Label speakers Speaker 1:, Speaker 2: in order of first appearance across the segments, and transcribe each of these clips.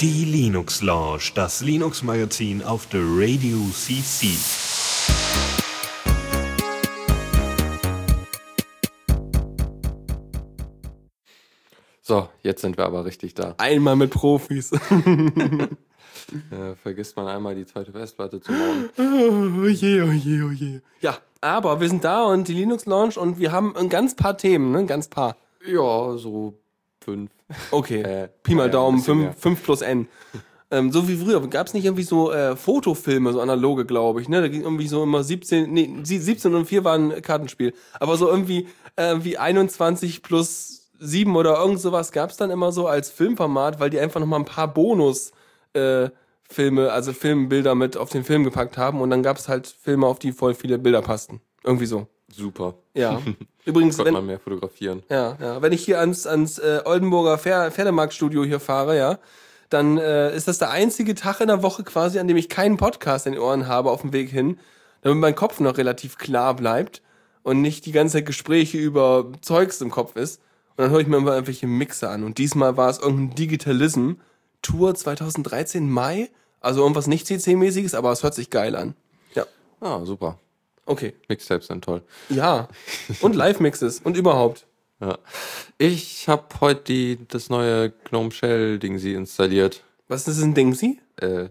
Speaker 1: Die Linux Lounge, das Linux Magazin auf der Radio CC.
Speaker 2: So, jetzt sind wir aber richtig da.
Speaker 3: Einmal mit Profis.
Speaker 2: Äh, vergisst man einmal die zweite Festplatte zu bauen.
Speaker 3: Oh je, oh je, oh je. Ja, aber wir sind da und die Linux Lounge und wir haben ein ganz paar Themen, ne? Ein ganz paar.
Speaker 2: Ja, so fünf.
Speaker 3: Okay.
Speaker 2: Äh,
Speaker 3: Pi mal
Speaker 2: ja,
Speaker 3: Daumen,
Speaker 2: mehr.
Speaker 3: 5, 5 plus N. ähm, so wie früher. Gab es nicht irgendwie so äh, Fotofilme, so analoge, glaube ich, ne? Da ging irgendwie so immer 17, nee, sie- 17 und 4 waren Kartenspiel. Aber so irgendwie äh, wie 21 plus 7 oder irgend sowas gab es dann immer so als Filmformat, weil die einfach nochmal ein paar Bonus äh, Filme, also Filmbilder mit auf den Film gepackt haben und dann gab es halt Filme, auf die voll viele Bilder passten. Irgendwie so.
Speaker 2: Super.
Speaker 3: Ja. Übrigens,
Speaker 2: Konnte
Speaker 3: wenn,
Speaker 2: man mehr fotografieren.
Speaker 3: ja, ja. Wenn ich hier ans, ans äh, Oldenburger Pfer Pferdemarktstudio hier fahre, ja, dann äh, ist das der einzige Tag in der Woche quasi, an dem ich keinen Podcast in den Ohren habe auf dem Weg hin, damit mein Kopf noch relativ klar bleibt und nicht die ganze Zeit Gespräche über Zeugs im Kopf ist. Und dann höre ich mir immer irgendwelche Mixer an. Und diesmal war es irgendein Digitalism Tour 2013 Mai. Also irgendwas nicht CC-mäßiges, aber es hört sich geil an. Ja,
Speaker 2: Ah, super.
Speaker 3: Okay.
Speaker 2: Mixtapes sind toll.
Speaker 3: Ja. Und Live-Mixes und überhaupt.
Speaker 2: Ja. Ich habe heute die, das neue Gnome Shell Ding sie installiert.
Speaker 3: Was ist ein Dingsy?
Speaker 2: Äh.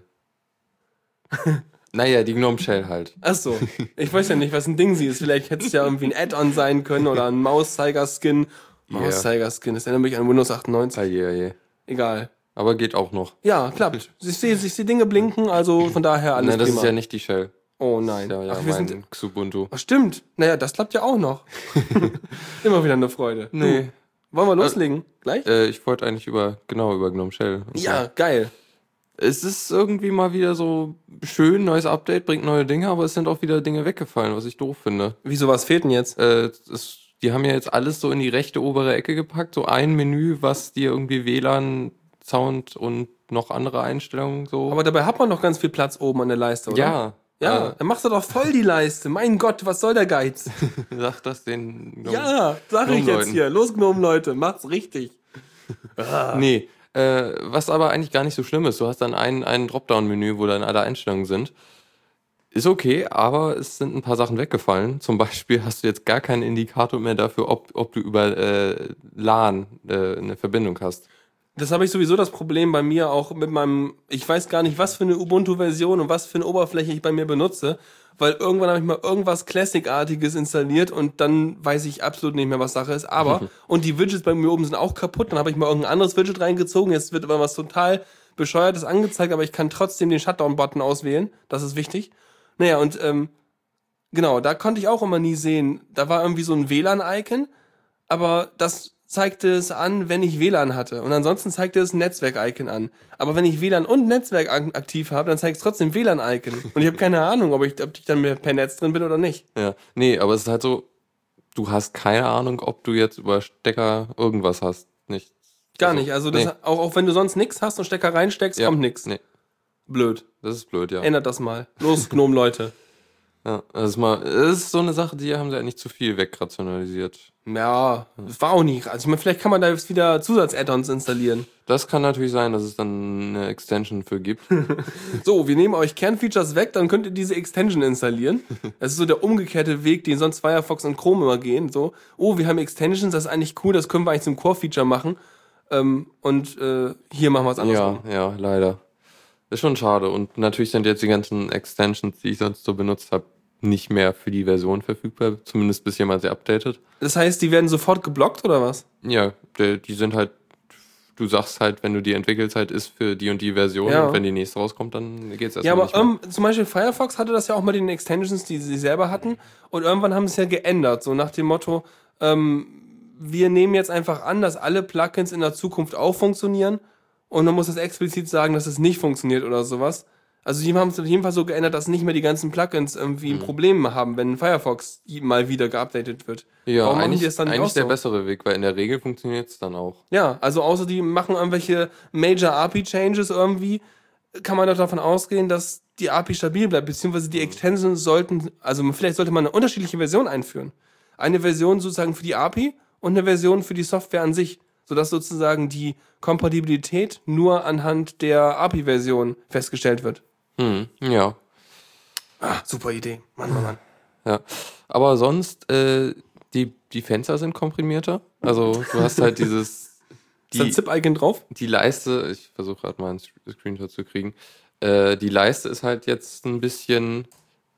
Speaker 2: naja, die Gnome Shell halt.
Speaker 3: Ach so. Ich weiß ja nicht, was ein Dingsy ist. Vielleicht hätte es ja irgendwie ein Add-on sein können oder ein Mauszeiger-Skin. Mauszeiger-Skin, das erinnert mich an Windows 98.
Speaker 2: Ah, je, je.
Speaker 3: Egal.
Speaker 2: Aber geht auch noch.
Speaker 3: Ja, klappt. Ich sehe, ich sehe Dinge blinken, also von daher alles
Speaker 2: Nein, das
Speaker 3: prima.
Speaker 2: ist ja nicht die Shell.
Speaker 3: Oh nein.
Speaker 2: ja, ja
Speaker 3: Ach, wir
Speaker 2: mein
Speaker 3: sind,
Speaker 2: Xubuntu.
Speaker 3: ach, stimmt. Naja, das klappt ja auch noch. Immer wieder eine Freude.
Speaker 2: Nee.
Speaker 3: Du, wollen wir loslegen? Gleich?
Speaker 2: Äh, ich wollte eigentlich über, genau, über Gnome Shell.
Speaker 3: ja,
Speaker 2: so.
Speaker 3: geil.
Speaker 2: Es ist irgendwie mal wieder so schön, neues Update, bringt neue Dinge, aber es sind auch wieder Dinge weggefallen, was ich doof finde.
Speaker 3: Wieso, was fehlt denn jetzt?
Speaker 2: Äh, es, die haben ja jetzt alles so in die rechte obere Ecke gepackt, so ein Menü, was dir irgendwie WLAN, Sound und noch andere Einstellungen so.
Speaker 3: Aber dabei hat man doch ganz viel Platz oben an der Leiste, oder?
Speaker 2: ja,
Speaker 3: Ja,
Speaker 2: Äh,
Speaker 3: dann machst du doch voll die Leiste. Mein Gott, was soll der Geiz?
Speaker 2: sag das den. Gnome-
Speaker 3: Ja, sag ich jetzt hier. Los, Gnomen, Leute, macht's richtig.
Speaker 2: Nee, äh, was aber eigentlich gar nicht so schlimm ist. Du hast dann ein, ein Dropdown-Menü, wo dann alle Einstellungen sind. Ist okay, aber es sind ein paar Sachen weggefallen. Zum Beispiel hast du jetzt gar keinen Indikator mehr dafür, ob, ob du über äh, LAN äh, eine Verbindung hast.
Speaker 3: Das habe ich sowieso das Problem bei mir auch mit meinem, ich weiß gar nicht, was für eine Ubuntu-Version und was für eine Oberfläche ich bei mir benutze, weil irgendwann habe ich mal irgendwas Classic-artiges installiert und dann weiß ich absolut nicht mehr, was Sache ist. Aber, und die Widgets bei mir oben sind auch kaputt, dann habe ich mal irgendein anderes Widget reingezogen, jetzt wird aber was total bescheuertes angezeigt, aber ich kann trotzdem den Shutdown-Button auswählen, das ist wichtig. Naja, und ähm, genau, da konnte ich auch immer nie sehen, da war irgendwie so ein WLAN-Icon, aber das zeigte es an, wenn ich WLAN hatte. Und ansonsten zeigte es ein Netzwerk-Icon an. Aber wenn ich WLAN und Netzwerk ak- aktiv habe, dann zeigt es trotzdem WLAN-Icon. Und ich habe keine Ahnung, ob ich, ob ich dann mehr per Netz drin bin oder nicht.
Speaker 2: Ja, nee, aber es ist halt so, du hast keine Ahnung, ob du jetzt über Stecker irgendwas hast. Nicht.
Speaker 3: Gar
Speaker 2: Also,
Speaker 3: nicht. Also das,
Speaker 2: nee.
Speaker 3: auch, auch wenn du sonst nix hast und Stecker reinsteckst,
Speaker 2: Ja,
Speaker 3: kommt nix.
Speaker 2: Nee,
Speaker 3: Blöd.
Speaker 2: das ist blöd, ja.
Speaker 3: Ändert das mal. Los, Gnome, Leute.
Speaker 2: Ja das, ist mal, das ist so eine Sache, die haben sie ja nicht zu viel wegrationalisiert.
Speaker 3: Ja, das war auch nicht. Also ich meine, vielleicht kann man da jetzt wieder Zusatz-Add-ons installieren.
Speaker 2: Das kann natürlich sein, dass es dann eine Extension für gibt.
Speaker 3: So, wir nehmen euch Kernfeatures weg, dann könnt ihr diese Extension installieren. Das ist so der umgekehrte Weg, den sonst Firefox und Chrome immer gehen. So, oh, wir haben Extensions, das ist eigentlich cool, das können wir eigentlich zum Core-Feature machen. Ähm, und äh, hier machen wir es andersrum.
Speaker 2: ja, ja, leider. Ist schon schade. Und natürlich sind jetzt die ganzen Extensions, die ich sonst so benutzt habe, nicht mehr für die Version verfügbar. Zumindest bis jemand sie updatet.
Speaker 3: Das heißt, die werden sofort geblockt oder was?
Speaker 2: Ja, die, die sind halt, du sagst halt, wenn du die Entwickelzeit ist für die und die Version
Speaker 3: Ja.
Speaker 2: und wenn die nächste rauskommt, dann geht's erstmal
Speaker 3: Ja, aber
Speaker 2: nicht mehr.
Speaker 3: ähm, zum Beispiel Firefox hatte das ja auch mit den Extensions, die sie selber hatten. Und irgendwann haben sie es ja geändert, so nach dem Motto, ähm, wir nehmen jetzt einfach an, dass alle Plugins in der Zukunft auch funktionieren. Und dann muss es explizit sagen, dass es nicht funktioniert oder sowas. Also die haben es auf jeden Fall so geändert, dass nicht mehr die ganzen Plugins irgendwie
Speaker 2: Mhm.
Speaker 3: ein Problem haben, wenn Firefox mal wieder geupdatet wird.
Speaker 2: ja,
Speaker 3: Warum
Speaker 2: eigentlich,
Speaker 3: das dann
Speaker 2: eigentlich
Speaker 3: auch
Speaker 2: der
Speaker 3: so?
Speaker 2: bessere Weg, weil in der Regel funktioniert es dann auch.
Speaker 3: Ja, also außer die machen irgendwelche Major API-Changes irgendwie, kann man doch davon ausgehen, dass die API stabil bleibt, beziehungsweise die Extensions sollten, also vielleicht sollte man eine unterschiedliche Version einführen. Eine Version sozusagen für die API und eine Version für die Software an sich. Sodass sozusagen die Kompatibilität nur anhand der API-Version festgestellt wird.
Speaker 2: Hm, ja.
Speaker 3: Ah, super Idee. Mann, Mann, Mann.
Speaker 2: Ja. Aber sonst, äh, die, die Fenster sind komprimierter. Also du hast halt dieses.
Speaker 3: Ist da ein
Speaker 2: Die,
Speaker 3: Zip-Icon drauf?
Speaker 2: die Leiste, ich versuche gerade mal einen Screenshot zu kriegen. Äh, die Leiste ist halt jetzt ein bisschen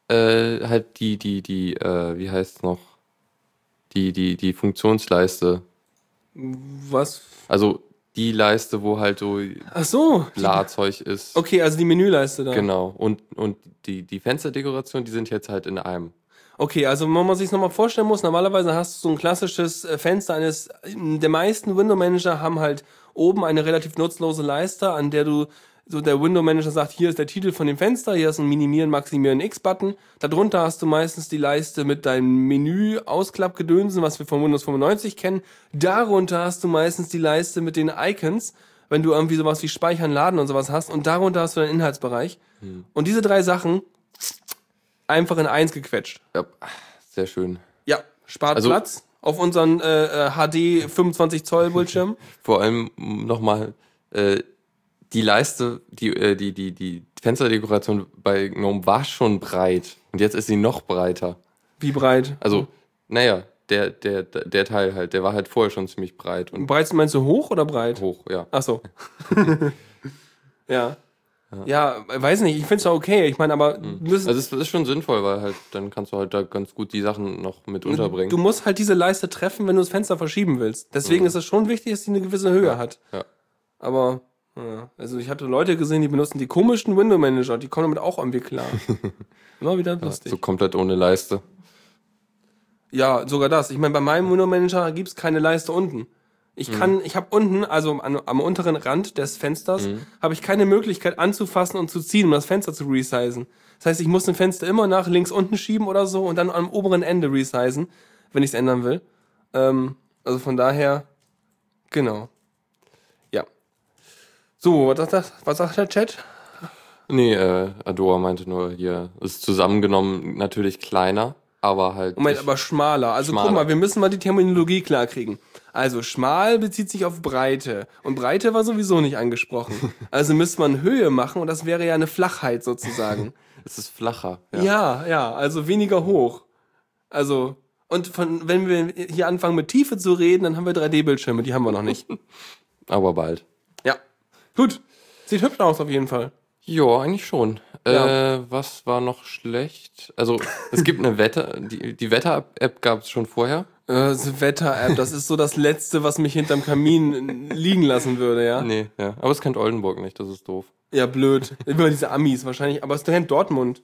Speaker 2: äh, halt die, die, die, äh, wie heißt es noch? Die, die, die Funktionsleiste.
Speaker 3: Was?
Speaker 2: Also die Leiste, wo halt so
Speaker 3: Ach so.
Speaker 2: Bladzeug ist.
Speaker 3: Okay, also die Menüleiste da.
Speaker 2: Genau. Und, und die, die Fensterdekoration, die sind jetzt halt in einem.
Speaker 3: Okay, also wenn man sich nochmal vorstellen muss, normalerweise hast du so ein klassisches äh, Fenster eines, der meisten Window Manager haben halt oben eine relativ nutzlose Leiste, an der du, so der Window Manager sagt, hier ist der Titel von dem Fenster, hier ist ein Minimieren, Maximieren, X-Button. Darunter hast du meistens die Leiste mit deinem Menü, Ausklappgedönsen, was wir von Windows 95 kennen. Darunter hast du meistens die Leiste mit den Icons, wenn du irgendwie sowas wie Speichern, Laden und sowas hast. Und darunter hast du deinen Inhaltsbereich. Und diese drei Sachen einfach in eins gequetscht.
Speaker 2: Ja, sehr schön.
Speaker 3: Ja, spart
Speaker 2: Also-
Speaker 3: Platz auf unseren äh, äh, HD 25 Zoll Bildschirm.
Speaker 2: Vor allem nochmal äh, die Leiste, die, äh, die, die, die Fensterdekoration bei GNOME war schon breit. Und jetzt ist sie noch breiter.
Speaker 3: Wie breit?
Speaker 2: Also, naja, der, der, der Teil halt, der war halt vorher schon ziemlich breit und
Speaker 3: breit meinst du hoch oder breit?
Speaker 2: hoch, ja.
Speaker 3: Ach so. ja. Ja, weiß nicht, ich find's ja okay. Ich meine, aber müssen,
Speaker 2: Also es ist schon sinnvoll, weil halt dann kannst du halt da ganz gut die Sachen noch mit unterbringen.
Speaker 3: du musst halt diese Leiste treffen, wenn du das Fenster verschieben willst. Deswegen ist es schon wichtig, dass die eine gewisse Höhe hat.
Speaker 2: ja.
Speaker 3: Aber, ja. also ich hatte Leute gesehen, die benutzen die komischen Window Manager, die kommen damit auch irgendwie klar. Immer wieder lustig.
Speaker 2: So komplett ohne Leiste.
Speaker 3: Ja, sogar das. Ich meine, bei meinem Window Manager gibt's keine Leiste unten. Ich kann, ich habe unten, also an, am unteren Rand des Fensters, habe ich keine Möglichkeit anzufassen und zu ziehen, um das Fenster zu resizen. Das heißt, ich muss ein Fenster immer nach links unten schieben oder so und dann am oberen Ende resizen, wenn ich es ändern will. Ähm, also von daher, genau. So, was sagt, das, was sagt der Chat?
Speaker 2: Nee, äh, Adora meinte nur hier, ist zusammengenommen natürlich kleiner, aber halt.
Speaker 3: Moment, aber schmaler. Also
Speaker 2: Schmaler.
Speaker 3: guck mal, wir müssen mal die Terminologie klar kriegen. Also schmal bezieht sich auf Breite. Und Breite war sowieso nicht angesprochen. Also müsste man Höhe machen und das wäre ja eine Flachheit sozusagen.
Speaker 2: es ist flacher. Ja.
Speaker 3: ja, ja, also weniger hoch. Also, und von, wenn wir hier anfangen mit Tiefe zu reden, dann haben wir 3D-Bildschirme, die haben wir noch nicht.
Speaker 2: Aber bald.
Speaker 3: Gut. Sieht hübsch aus auf jeden Fall.
Speaker 2: Ja, eigentlich schon.
Speaker 3: Ja.
Speaker 2: Äh, was war noch schlecht? Also, es gibt eine Wetter, die, die Wetter-App gab es schon vorher.
Speaker 3: Äh, Wetter-App, das ist so das Letzte, was mich hinterm Kamin liegen lassen würde, ja?
Speaker 2: Nee, ja. Aber es kennt Oldenburg nicht, das ist doof.
Speaker 3: Ja, blöd. Immer diese Amis wahrscheinlich. Aber es kennt Dortmund,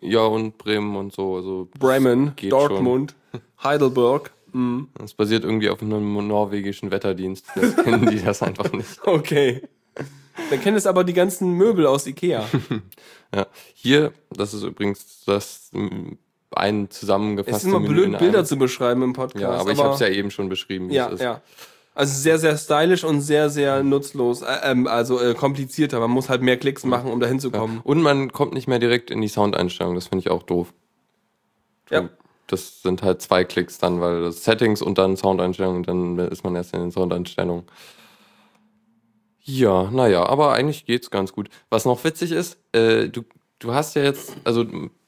Speaker 2: Ja, und Bremen und so. Also,
Speaker 3: Bremen, Dortmund, Heidelberg. Mhm.
Speaker 2: es basiert irgendwie auf einem norwegischen Wetterdienst. Das kennen die das einfach nicht.
Speaker 3: Okay. Dann kennt es aber die ganzen Möbel aus Ikea.
Speaker 2: Ja. Hier, das ist übrigens das ein
Speaker 3: Es
Speaker 2: zusammengefasste
Speaker 3: ist immer
Speaker 2: Menü
Speaker 3: blöd, Bilder zu beschreiben im Podcast.
Speaker 2: Ja, aber ich habe es ja eben schon beschrieben, wie
Speaker 3: ja,
Speaker 2: es ist.
Speaker 3: ja. Also sehr, sehr stylisch und sehr, sehr nutzlos. Äh, ähm, also äh, komplizierter. Man muss halt mehr Klicks machen, um da hinzukommen.
Speaker 2: Und man kommt nicht mehr direkt in die Soundeinstellung, das finde ich auch doof.
Speaker 3: Ja.
Speaker 2: Das sind halt zwei Klicks dann, weil das Settings und dann Soundeinstellungen, dann ist man erst in den Soundeinstellungen. Ja, naja, aber eigentlich geht's ganz gut. Was noch witzig ist, äh, du, du hast ja jetzt, also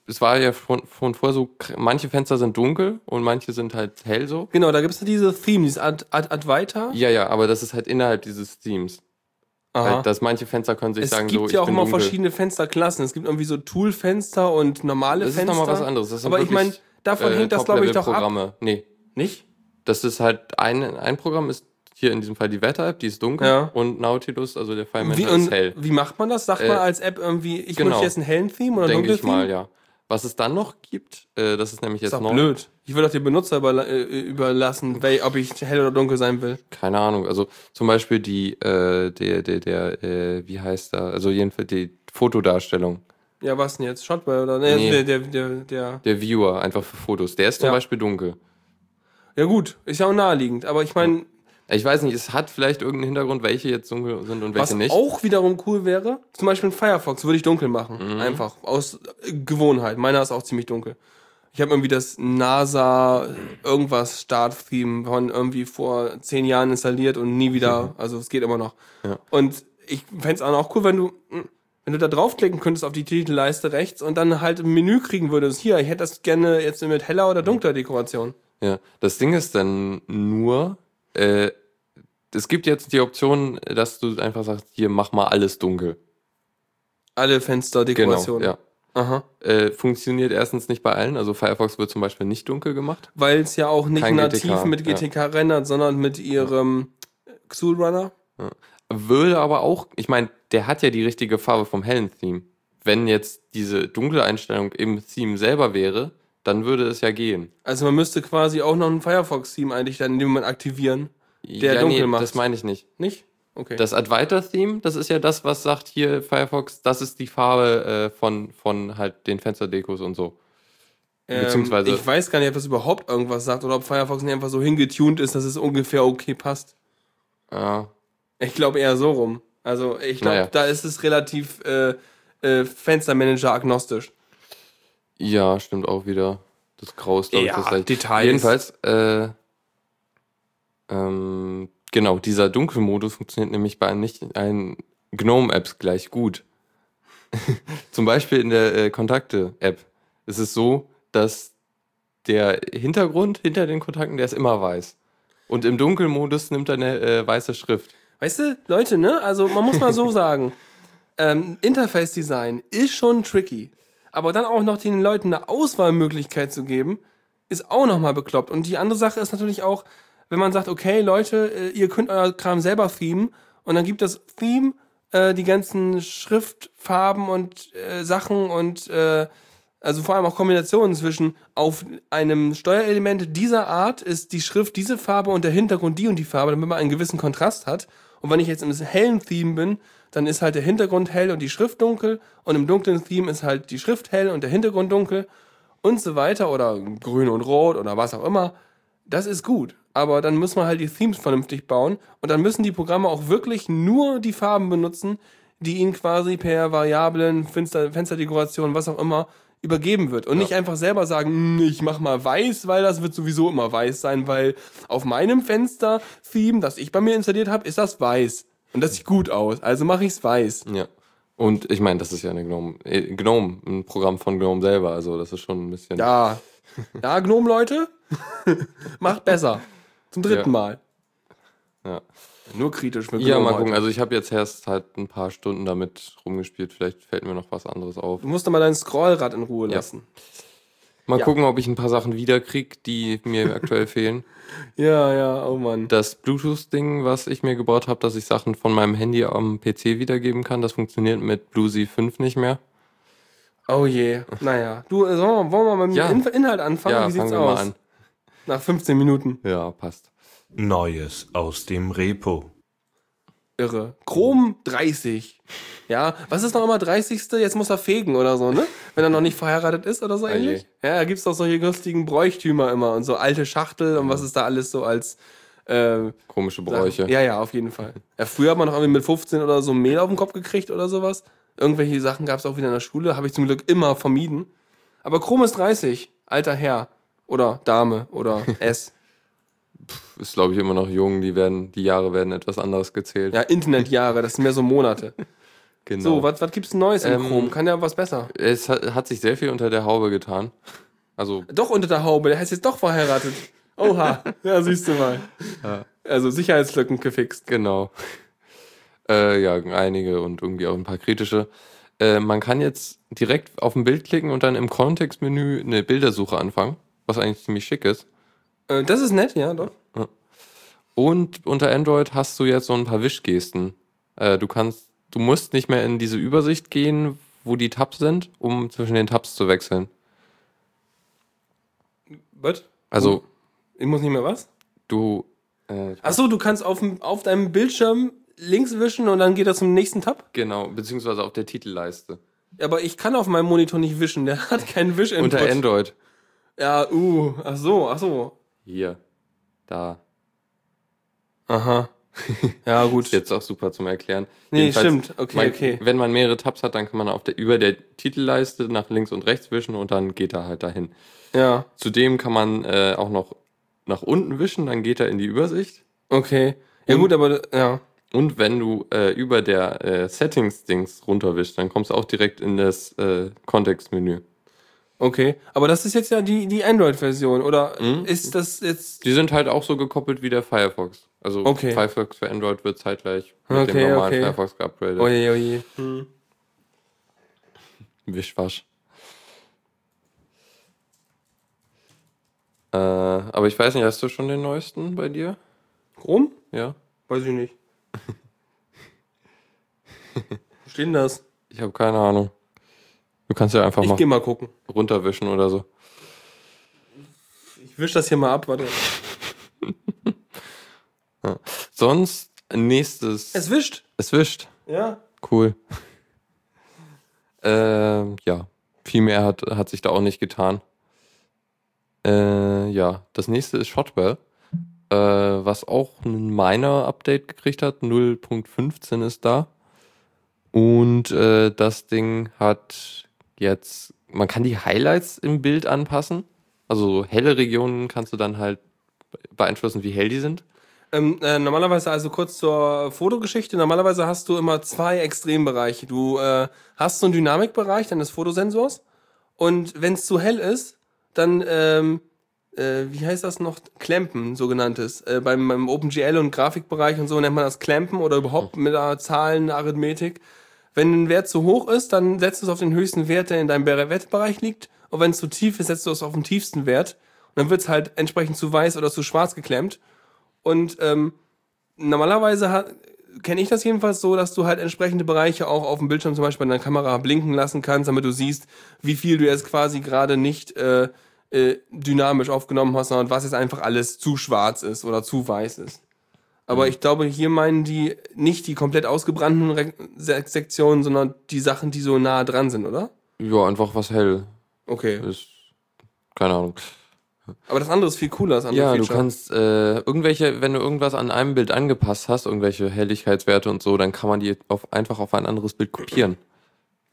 Speaker 2: es war ja von, von vorher so, manche Fenster sind dunkel und manche sind halt hell so.
Speaker 3: Genau, da gibt es diese Theme, dieses Ad, Ad, Advaita.
Speaker 2: Ja, ja, aber das ist halt innerhalb dieses Themes. Halt, dass manche Fenster können sich
Speaker 3: es
Speaker 2: sagen,
Speaker 3: gibt
Speaker 2: so, ich
Speaker 3: ja auch immer
Speaker 2: dunkel.
Speaker 3: verschiedene Fensterklassen. Es gibt irgendwie so Tool-Fenster und normale
Speaker 2: Das ist
Speaker 3: Fenster.
Speaker 2: nochmal was anderes. Das
Speaker 3: Aber ich meine, davon
Speaker 2: äh,
Speaker 3: hängt das, glaube ich, doch ab.
Speaker 2: Nee,
Speaker 3: Nicht?
Speaker 2: das ist halt ein, ein Programm ist hier in diesem Fall die Wetter-App, die ist dunkel
Speaker 3: Ja.
Speaker 2: und Nautilus, also der FileManager ist hell.
Speaker 3: wie macht man das? Sagt
Speaker 2: Äh,
Speaker 3: man als App irgendwie, ich
Speaker 2: genau.
Speaker 3: möchte jetzt einen hellen Theme oder
Speaker 2: Denke ich mal, ja. Was es dann noch gibt, äh, das ist nämlich
Speaker 3: Ist
Speaker 2: jetzt
Speaker 3: doch
Speaker 2: neu.
Speaker 3: blöd. Ich will doch den Benutzer überla äh, überlassen, ob ich hell oder dunkel sein will.
Speaker 2: Keine Ahnung. Also zum Beispiel die, äh, der, der, der, äh, wie heißt da? Also jedenfalls die Fotodarstellung.
Speaker 3: Ja, was denn jetzt? Shotwell oder? Nee,
Speaker 2: Nee.
Speaker 3: Der, der, der, der.
Speaker 2: Der Viewer einfach für Fotos. Der ist zum
Speaker 3: Ja.
Speaker 2: Beispiel dunkel.
Speaker 3: Ja gut, ist ja auch naheliegend. Aber ich meine,
Speaker 2: Ich weiß nicht, es hat vielleicht irgendeinen Hintergrund, welche jetzt dunkel sind und welche
Speaker 3: was
Speaker 2: nicht.
Speaker 3: auch wiederum cool wäre, zum Beispiel in Firefox würde ich dunkel machen.
Speaker 2: Mhm.
Speaker 3: Einfach. Aus Gewohnheit. Meiner ist auch ziemlich dunkel. Ich habe irgendwie das NASA irgendwas Start-Theme von irgendwie vor zehn Jahren installiert und nie wieder, also es geht immer noch.
Speaker 2: Ja.
Speaker 3: Und ich fänd's auch noch cool, wenn du, wenn du da draufklicken könntest auf die Titelleiste rechts und dann halt ein Menü kriegen würdest. Hier, ich hätte das gerne jetzt mit heller oder dunkler Dekoration.
Speaker 2: Ja, das Ding ist dann nur, äh, es gibt jetzt die Option, dass du einfach sagst, hier mach mal alles dunkel.
Speaker 3: Alle Fensterdekorationen.
Speaker 2: Genau, ja.
Speaker 3: Aha.
Speaker 2: Äh, funktioniert erstens nicht bei allen, also Firefox wird zum Beispiel nicht dunkel gemacht.
Speaker 3: Weil es ja auch nicht
Speaker 2: Kein
Speaker 3: nativ
Speaker 2: GTK,
Speaker 3: mit
Speaker 2: ja.
Speaker 3: GTK rendert, sondern mit ihrem Xul Runner.
Speaker 2: Würde aber auch, ich meine, der hat ja die richtige Farbe vom hellen Theme. Wenn jetzt diese dunkle Einstellung im Theme selber wäre, dann würde es ja gehen.
Speaker 3: Also man müsste quasi auch noch ein Firefox-Theme eigentlich dann in dem Moment aktivieren. Der
Speaker 2: ja,
Speaker 3: dunkel
Speaker 2: nee,
Speaker 3: macht.
Speaker 2: das meine ich nicht.
Speaker 3: Nicht? Okay.
Speaker 2: Das Advaita-Theme, das ist ja das, was sagt hier Firefox, das ist die Farbe äh, von, von halt den Fensterdekos und so. beziehungsweise-
Speaker 3: Ähm, ich weiß gar nicht, ob das überhaupt irgendwas sagt oder ob Firefox nicht einfach so hingetuned ist, dass es ungefähr okay passt.
Speaker 2: Ja,
Speaker 3: Ich glaube eher so rum. Also ich glaube,
Speaker 2: Naja.
Speaker 3: da ist es relativ äh, äh, Fenstermanager agnostisch.
Speaker 2: ja stimmt auch wieder. Das Grau ist, glaube
Speaker 3: Ja,
Speaker 2: ich, das.
Speaker 3: Details.
Speaker 2: Jedenfalls, äh, ähm, genau, dieser Dunkelmodus funktioniert nämlich bei nicht allen GNOME-Apps gleich gut. Zum Beispiel in der äh, Kontakte-App ist es so, dass der Hintergrund hinter den Kontakten, der ist immer weiß. Und im Dunkelmodus nimmt er eine äh, weiße Schrift.
Speaker 3: Weißt du, Leute, ne? Also man muss mal so sagen, ähm, Interface-Design ist schon tricky. Aber dann auch noch den Leuten eine Auswahlmöglichkeit zu geben, ist auch nochmal bekloppt. Und die andere Sache ist natürlich auch, wenn man sagt, okay, Leute, äh, ihr könnt euer Kram selber themen und dann gibt das Theme äh, die ganzen Schriftfarben und äh, Sachen und äh, also vor allem auch Kombinationen zwischen auf einem Steuerelement dieser Art ist die Schrift diese Farbe und der Hintergrund die und die Farbe, damit man einen gewissen Kontrast hat. Und wenn ich jetzt im hellen Theme bin, dann ist halt der Hintergrund hell und die Schrift dunkel und im dunklen Theme ist halt die Schrift hell und der Hintergrund dunkel und so weiter oder grün und rot oder was auch immer. Das ist gut. Aber dann muss man halt die Themes vernünftig bauen und dann müssen die Programme auch wirklich nur die Farben benutzen, die ihnen quasi per Variablen, Fenster, Fensterdekoration, was auch immer, übergeben wird. Und nicht einfach selber sagen, "Hm, ich mach mal weiß, weil das wird sowieso immer weiß sein, weil auf meinem Fenster-Theme, das ich bei mir installiert habe, ist das weiß. Und das sieht gut aus. Also mache ich's weiß.
Speaker 2: Ja. Und ich meine, das ist ja eine Gnome, äh, Gnome, ein Programm von Gnome selber, also das ist schon ein bisschen.
Speaker 3: Ja. Ja, Gnome, Leute. Macht besser. Zum dritten
Speaker 2: Ja.
Speaker 3: Mal.
Speaker 2: Ja.
Speaker 3: Nur kritisch für
Speaker 2: Ja, mal
Speaker 3: heute.
Speaker 2: gucken. Also ich habe jetzt erst halt ein paar Stunden damit rumgespielt. Vielleicht fällt mir noch was anderes auf.
Speaker 3: Du musst doch mal dein Scrollrad in Ruhe
Speaker 2: Ja.
Speaker 3: lassen.
Speaker 2: Mal
Speaker 3: Ja.
Speaker 2: gucken, ob ich ein paar Sachen wiederkriege, die mir aktuell fehlen.
Speaker 3: Ja, ja, oh Mann.
Speaker 2: Das Bluetooth-Ding, was ich mir gebaut habe, dass ich Sachen von meinem Handy am PC wiedergeben kann, das funktioniert mit BlueSea 5 nicht mehr.
Speaker 3: Oh je. Naja. Du, äh, sollen wir, wollen wir mal mit
Speaker 2: Ja.
Speaker 3: dem In- Inhalt anfangen?
Speaker 2: ja,
Speaker 3: Wie sieht's
Speaker 2: fangen wir
Speaker 3: aus?
Speaker 2: mal an.
Speaker 3: Nach 15 Minuten.
Speaker 2: Ja, passt.
Speaker 1: Neues aus dem Repo.
Speaker 3: Irre. Chrom 30. Ja, was ist noch immer 30. Jetzt muss er fegen oder so, ne? Wenn er noch nicht verheiratet ist oder so ähnlich. Ja, da gibt's doch solche lustigen Bräuchtümer immer und so alte Schachtel und was ist da alles so als äh,
Speaker 2: Komische
Speaker 3: Sachen.
Speaker 2: Bräuche.
Speaker 3: Ja, ja, auf jeden Fall. Ja, früher hat man noch irgendwie mit 15 oder so Mehl auf den Kopf gekriegt oder sowas. Irgendwelche Sachen gab's auch wieder in der Schule, habe ich zum Glück immer vermieden. Aber Chrom ist 30, alter Herr oder Dame oder S.
Speaker 2: Ist, glaube ich, immer noch jung. Die werden, die Jahre werden etwas anderes gezählt.
Speaker 3: Ja, Internetjahre, das sind mehr so Monate.
Speaker 2: genau.
Speaker 3: So, was, was gibt's denn Neues im
Speaker 2: Ähm,
Speaker 3: Chrom? Kann ja was besser.
Speaker 2: es hat, hat sich sehr viel unter der Haube getan. Also,
Speaker 3: Doch unter der Haube, der heißt jetzt doch verheiratet. Oha, ja, siehst du mal. Also Sicherheitslücken gefixt.
Speaker 2: genau. Äh, ja, einige und irgendwie auch ein paar kritische. Äh, man kann jetzt direkt auf ein Bild klicken und dann im Kontextmenü eine Bildersuche anfangen, was eigentlich ziemlich schick ist.
Speaker 3: Äh, das ist nett, ja, doch.
Speaker 2: Und unter Android hast du jetzt so ein paar Wischgesten. Äh, du kannst, du musst nicht mehr in diese Übersicht gehen, wo die Tabs sind, um zwischen den Tabs zu wechseln.
Speaker 3: Was?
Speaker 2: Also
Speaker 3: Ich muss nicht mehr was?
Speaker 2: du, äh,
Speaker 3: Achso, du kannst auf, auf deinem Bildschirm links wischen und dann geht er zum nächsten Tab?
Speaker 2: genau, beziehungsweise auf der Titelleiste.
Speaker 3: Aber ich kann auf meinem Monitor nicht wischen, der hat keinen wisch
Speaker 2: Unter Android.
Speaker 3: Ja, uh, ach so, ach so.
Speaker 2: Hier, da.
Speaker 3: Aha. Ja, gut.
Speaker 2: Ist jetzt auch super zum Erklären.
Speaker 3: Nee,
Speaker 2: Jedenfalls,
Speaker 3: stimmt. Okay,
Speaker 2: man,
Speaker 3: okay.
Speaker 2: Wenn man mehrere Tabs hat, dann kann man auf der, über der Titelleiste nach links und rechts wischen und dann geht er halt dahin.
Speaker 3: Ja,
Speaker 2: Zudem kann man äh, auch noch nach unten wischen, dann geht er in die Übersicht.
Speaker 3: okay. Ja,
Speaker 2: Und-
Speaker 3: gut, aber, ja.
Speaker 2: Und wenn du äh, über der äh, Settings-Dings runterwischst, dann kommst du auch direkt in das äh, Kontextmenü.
Speaker 3: Okay. Aber das ist jetzt ja die, die Android-Version, oder
Speaker 2: Mhm.
Speaker 3: ist das jetzt.
Speaker 2: Die sind halt auch so gekoppelt wie der Firefox. Also
Speaker 3: Okay.
Speaker 2: Firefox für Android wird zeitgleich mit
Speaker 3: Okay,
Speaker 2: dem normalen
Speaker 3: okay.
Speaker 2: Firefox geupgradet.
Speaker 3: Oje, oje. Hm.
Speaker 2: Wischwasch. Äh, aber ich weiß nicht, hast du schon den neuesten bei dir?
Speaker 3: Chrome?
Speaker 2: Ja?
Speaker 3: Weiß ich nicht. Wo steht denn das?
Speaker 2: Ich habe keine Ahnung. Du kannst ja einfach
Speaker 3: Ich
Speaker 2: mal
Speaker 3: geh mal gucken.
Speaker 2: runterwischen oder so.
Speaker 3: Ich wisch das hier mal ab, warte.
Speaker 2: Sonst nächstes.
Speaker 3: Es wischt.
Speaker 2: es wischt.
Speaker 3: Ja.
Speaker 2: Cool. ähm, ja. Viel mehr hat, hat sich da auch nicht getan. Äh, ja. Das nächste ist Shotwell. Äh, was auch ein Minor-Update gekriegt hat. 0.15 ist da. Und äh, das Ding hat jetzt. Man kann die Highlights im Bild anpassen. Also helle Regionen kannst du dann halt beeinflussen, wie hell die sind.
Speaker 3: Ähm, äh, normalerweise, also kurz zur Fotogeschichte, normalerweise hast du immer zwei Extrembereiche. Du äh, hast so einen Dynamikbereich deines Fotosensors und wenn es zu hell ist, dann, ähm, äh, wie heißt das noch? Clampen, sogenanntes. Äh, beim, beim OpenGL und Grafikbereich und so nennt man das Clampen oder überhaupt mit der Zahlenarithmetik. Wenn ein Wert zu hoch ist, dann setzt du es auf den höchsten Wert, der in deinem Wertbereich liegt. Und wenn es zu tief ist, setzt du es auf den tiefsten Wert. Und dann wird es halt entsprechend zu weiß oder zu schwarz geklemmt. Und ähm, normalerweise kenne ich das jedenfalls so, dass du halt entsprechende Bereiche auch auf dem Bildschirm zum Beispiel in der Kamera blinken lassen kannst, damit du siehst, wie viel du jetzt quasi gerade nicht äh, äh, dynamisch aufgenommen hast, sondern was jetzt einfach alles zu schwarz ist oder zu weiß ist. Aber ich glaube, hier meinen die nicht die komplett ausgebrannten Re Se Sektionen, sondern die Sachen, die so nah dran sind, oder?
Speaker 2: Ja, einfach was hell
Speaker 3: Okay.
Speaker 2: ist. Keine Ahnung.
Speaker 3: Aber das andere ist viel cooler, das andere
Speaker 2: Ja, du
Speaker 3: Feature.
Speaker 2: kannst äh, irgendwelche, wenn du irgendwas an einem Bild angepasst hast, irgendwelche Helligkeitswerte und so, dann kann man die auf, einfach auf ein anderes Bild kopieren.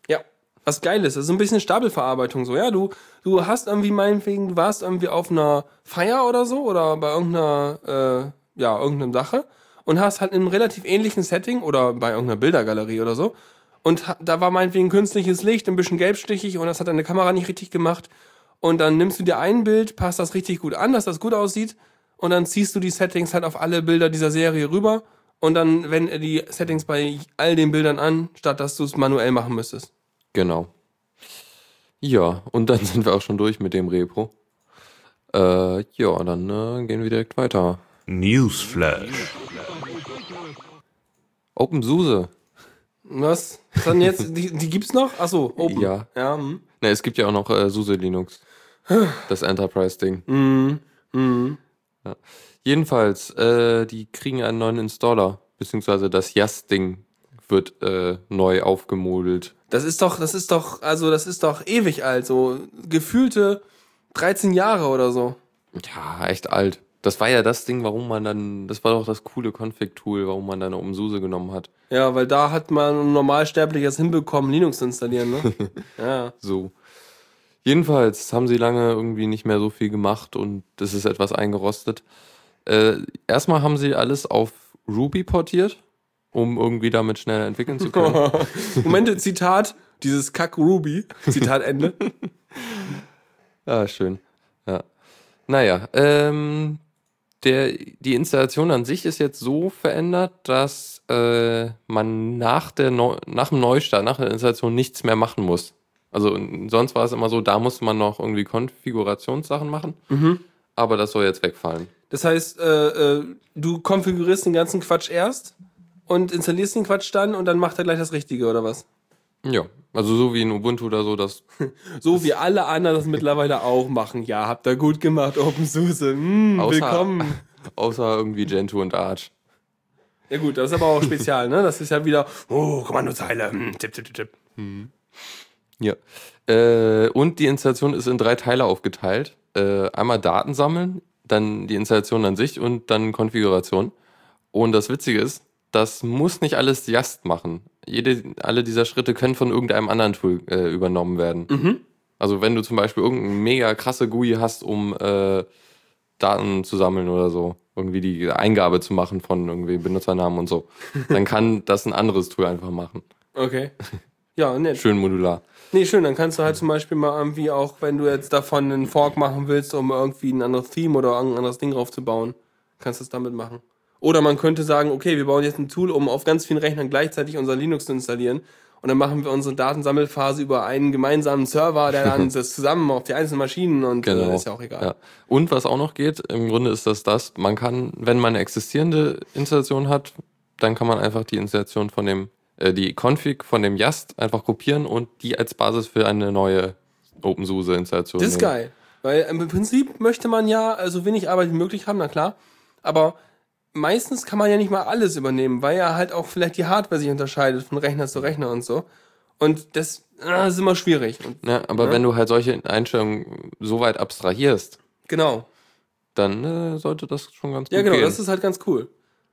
Speaker 3: Ja, was geil ist. Das ist ein bisschen Stapelverarbeitung so. Ja, du, du hast irgendwie meinetwegen, du warst irgendwie auf einer Feier oder so oder bei irgendeiner, äh, ja, irgendeiner Sache und hast halt in einem relativ ähnlichen Setting oder bei irgendeiner Bildergalerie oder so und da war meinetwegen künstliches Licht, ein bisschen gelbstichig und das hat deine Kamera nicht richtig gemacht und dann nimmst du dir ein Bild, passt das richtig gut an, dass das gut aussieht und dann ziehst du die Settings halt auf alle Bilder dieser Serie rüber und dann wenden die Settings bei all den Bildern an, statt dass du es manuell machen müsstest.
Speaker 2: Genau. Ja, und dann sind wir auch schon durch mit dem Repro. Äh, ja, dann äh, gehen wir direkt weiter.
Speaker 1: Newsflash.
Speaker 2: OpenSUSE.
Speaker 3: Was? Dann jetzt? Die, die gibt's noch? Achso, Open.
Speaker 2: Ja.
Speaker 3: Ja, hm.
Speaker 2: Ne, es gibt ja auch noch äh, SUSE Linux. Das Enterprise-Ding.
Speaker 3: Mhm. Mhm.
Speaker 2: Jedenfalls, äh, die kriegen einen neuen Installer, beziehungsweise das YAS-Ding wird äh, neu aufgemodelt.
Speaker 3: Das ist doch, das ist doch, also das ist doch ewig alt, so gefühlte 13 Jahre oder so.
Speaker 2: Ja, echt alt. Das war ja das Ding, warum man dann, das war doch das coole Config-Tool, warum man dann OpenSUSE genommen hat.
Speaker 3: Ja, weil da hat man normalsterbliches hinbekommen, Linux zu installieren, ne? ja.
Speaker 2: So. Jedenfalls haben sie lange irgendwie nicht mehr so viel gemacht und das ist etwas eingerostet. Äh, erstmal haben sie alles auf Ruby portiert, um irgendwie damit schneller entwickeln zu können.
Speaker 3: Momente, Zitat, dieses Kack Ruby, Zitat Ende.
Speaker 2: Ja, schön. Ja. Naja, ähm, der, die Installation an sich ist jetzt so verändert, dass äh, man nach, der Neu nach dem Neustart, nach der Installation nichts mehr machen muss. Also sonst war es immer so, da musste man noch irgendwie Konfigurationssachen machen, aber das soll jetzt wegfallen.
Speaker 3: Das heißt, äh, äh, du konfigurierst den ganzen Quatsch erst und installierst den Quatsch dann und dann macht er gleich das Richtige, oder was?
Speaker 2: Ja, also so wie in Ubuntu oder so, das
Speaker 3: So wie alle anderen das mittlerweile auch machen. Ja, habt ihr gut gemacht, OpenSUSE. Mm,
Speaker 2: Außer-
Speaker 3: willkommen.
Speaker 2: außer irgendwie Gentoo und Arch.
Speaker 3: Ja gut, das ist aber auch spezial, ne? Das ist ja wieder, oh, Kommandozeile, hm, tipp, tipp, tipp, tipp.
Speaker 2: Ja. Äh, und die Installation ist in drei Teile aufgeteilt. Äh, einmal Daten sammeln, dann die Installation an sich und dann Konfiguration. Und das Witzige ist, das muss nicht alles Yast machen. Jede, alle dieser Schritte können von irgendeinem anderen Tool äh, übernommen werden.
Speaker 3: Mhm.
Speaker 2: Also wenn du zum Beispiel irgendeine mega krasse GUI hast, um äh, Daten zu sammeln oder so, irgendwie die Eingabe zu machen von irgendwie Benutzernamen und so, dann kann das ein anderes Tool einfach machen.
Speaker 3: Okay. Ja, nett.
Speaker 2: Schön modular.
Speaker 3: Nee, schön, dann kannst du halt zum Beispiel mal irgendwie auch, wenn du jetzt davon einen Fork machen willst, um irgendwie ein anderes Theme oder ein anderes Ding draufzubauen, kannst du es damit machen. Oder man könnte sagen, okay, wir bauen jetzt ein Tool, um auf ganz vielen Rechnern gleichzeitig unser Linux zu installieren. Und dann machen wir unsere Datensammelphase über einen gemeinsamen Server, der dann das zusammen auf die einzelnen Maschinen und
Speaker 2: Genau.
Speaker 3: ist ja auch egal.
Speaker 2: Ja. Und was auch noch geht, im Grunde ist das das, man kann, wenn man eine existierende Installation hat, dann kann man einfach die Installation von dem, äh, die Config von dem Yast einfach kopieren und die als Basis für eine neue OpenSUSE-Installation
Speaker 3: Das ist
Speaker 2: nehmen.
Speaker 3: geil. Weil im Prinzip möchte man ja so wenig Arbeit wie möglich haben, na klar. Aber meistens kann man ja nicht mal alles übernehmen, weil ja halt auch vielleicht die Hardware sich unterscheidet von Rechner zu Rechner und so. Und das, ah, ist immer schwierig. Und
Speaker 2: Ja, aber
Speaker 3: Ja.
Speaker 2: wenn du halt solche Einstellungen so weit abstrahierst,
Speaker 3: genau.
Speaker 2: dann äh, sollte das schon ganz gut
Speaker 3: Ja, genau,
Speaker 2: gehen.
Speaker 3: das ist halt ganz cool.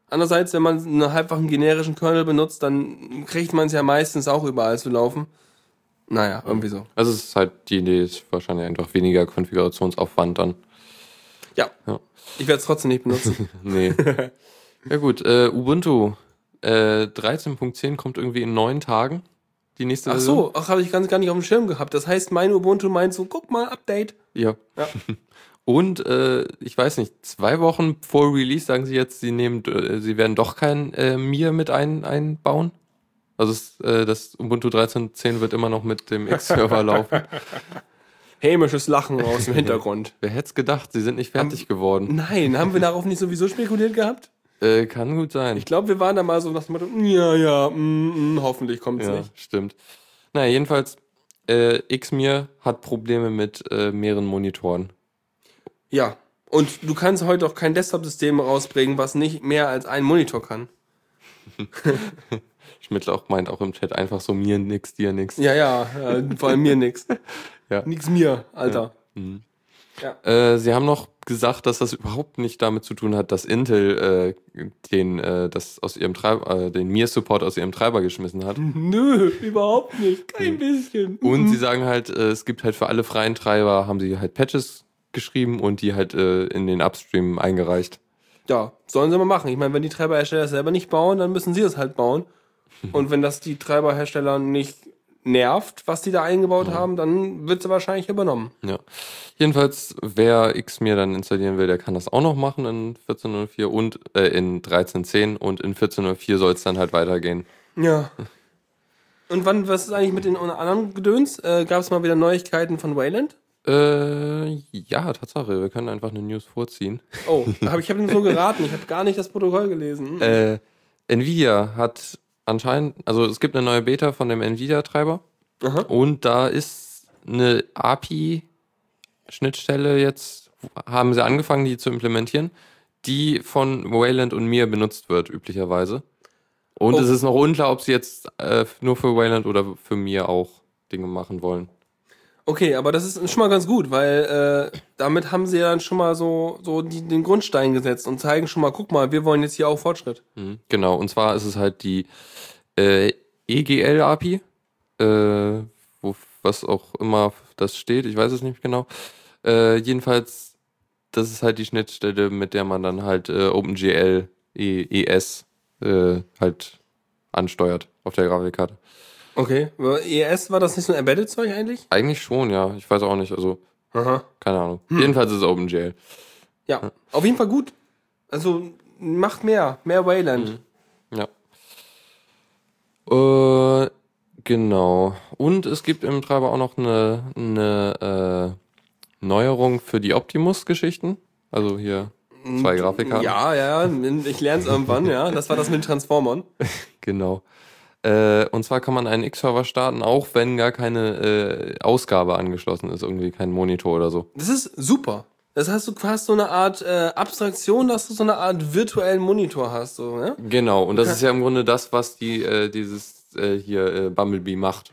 Speaker 3: Andererseits, wenn man einen halbfachen generischen Kernel benutzt, dann kriegt man es ja meistens auch überall zu laufen. Naja, irgendwie so.
Speaker 2: also es ist halt, die Idee ist wahrscheinlich einfach weniger Konfigurationsaufwand dann.
Speaker 3: Ja.
Speaker 2: Ja.
Speaker 3: Ich werde es trotzdem nicht benutzen.
Speaker 2: Nee. ja gut, äh, Ubuntu äh, 13.10 kommt irgendwie in neun Tagen. Die nächste
Speaker 3: Ach so, ach, habe ich ganz gar nicht auf dem Schirm gehabt. Das heißt, mein Ubuntu meint so, guck mal, Update.
Speaker 2: Ja.
Speaker 3: Ja.
Speaker 2: Und äh, ich weiß nicht, zwei Wochen vor Release sagen sie jetzt, sie nehmen, äh, sie werden doch kein äh, Mir mit ein, einbauen. Also es, äh, das Ubuntu 13.10 wird immer noch mit dem X-Server laufen.
Speaker 3: Hämisches Lachen aus dem Hintergrund.
Speaker 2: Wer hätte es gedacht, sie sind nicht fertig geworden.
Speaker 3: Nein, haben wir darauf nicht sowieso spekuliert gehabt?
Speaker 2: Äh, kann gut sein.
Speaker 3: Ich glaube, wir waren da mal so nach dem Motto, ja, ja, mm, mm, hoffentlich kommt es
Speaker 2: ja,
Speaker 3: nicht.
Speaker 2: stimmt. Naja, jedenfalls, äh, Xmir hat Probleme mit äh, mehreren Monitoren.
Speaker 3: Ja. Und du kannst heute auch kein Desktop-System rausbringen, was nicht mehr als einen Monitor kann.
Speaker 2: Schmidt auch meint auch im Chat einfach so mir nix, dir nix.
Speaker 3: Ja, ja, äh, vor allem mir nix.
Speaker 2: Ja.
Speaker 3: Nix mir, Alter.
Speaker 2: Äh, sie haben noch gesagt, dass das überhaupt nicht damit zu tun hat, dass Intel äh, den, äh, das aus ihrem Treiber, äh, den Mir-Support aus ihrem Treiber geschmissen hat.
Speaker 3: Nö, überhaupt nicht. Kein bisschen.
Speaker 2: Und sie sagen halt, äh, es gibt halt für alle freien Treiber, haben sie halt Patches geschrieben und die halt äh, in den Upstream eingereicht.
Speaker 3: Ja, sollen sie mal machen. Ich meine, wenn die Treiberhersteller das selber nicht bauen, dann müssen sie es halt bauen. Und wenn das die Treiberhersteller nicht nervt, was die da eingebaut haben, dann wird sie wahrscheinlich übernommen.
Speaker 2: Ja. Jedenfalls, wer Xmir dann installieren will, der kann das auch noch machen in 14.04 und äh, in 13.10 und in 14.04 soll es dann halt weitergehen.
Speaker 3: Ja. Und wann, was ist eigentlich mit den anderen Gedöns? Äh, Gab es mal wieder Neuigkeiten von Wayland?
Speaker 2: Äh, ja, Tatsache, wir können einfach eine News vorziehen.
Speaker 3: Oh, hab, ich habe ihm so geraten. Ich habe gar nicht das Protokoll gelesen.
Speaker 2: Äh, Nvidia hat anscheinend, also es gibt eine neue Beta von dem Nvidia-Treiber
Speaker 3: Aha.
Speaker 2: und da ist eine API-Schnittstelle jetzt, haben sie angefangen, die zu implementieren, die von Wayland und mir benutzt wird, üblicherweise. Und
Speaker 3: Oh.
Speaker 2: es ist noch unklar, ob sie jetzt äh, nur für Wayland oder für mir auch Dinge machen wollen.
Speaker 3: Okay, aber das ist schon mal ganz gut, weil äh, damit haben sie ja dann schon mal so, so die, den Grundstein gesetzt und zeigen schon mal, guck mal, wir wollen jetzt hier auch Fortschritt.
Speaker 2: Mhm, Genau, und zwar ist es halt die äh, EGL-API, äh, wo, was auch immer das steht, ich weiß es nicht genau. Äh, jedenfalls, das ist halt die Schnittstelle, mit der man dann halt äh, OpenGL E- ES äh, halt ansteuert auf der Grafikkarte.
Speaker 3: Okay, ES war das nicht so ein Embedded-Zeug eigentlich?
Speaker 2: Eigentlich schon, ja. Ich weiß auch nicht, also
Speaker 3: Aha.
Speaker 2: keine Ahnung. Jedenfalls ist es OpenGL.
Speaker 3: Ja, auf jeden Fall gut. Also macht mehr, mehr Wayland.
Speaker 2: Ja. Äh, genau. Und es gibt im Treiber auch noch eine, eine äh, Neuerung für die Optimus-Geschichten. Also hier zwei Grafikkarten.
Speaker 3: Ja, ja, ich lerne es irgendwann, ja. Das war das mit Transformern.
Speaker 2: Genau. Äh, und zwar kann man einen X-Server starten, auch wenn gar keine äh, Ausgabe angeschlossen ist, irgendwie kein Monitor oder so.
Speaker 3: Das ist super. Das heißt, du hast so eine Art äh, Abstraktion, dass du so eine Art virtuellen Monitor hast, so, ne?
Speaker 2: Genau. Und das ist ja im Grunde das, was die äh, dieses äh, hier äh, Bumblebee macht.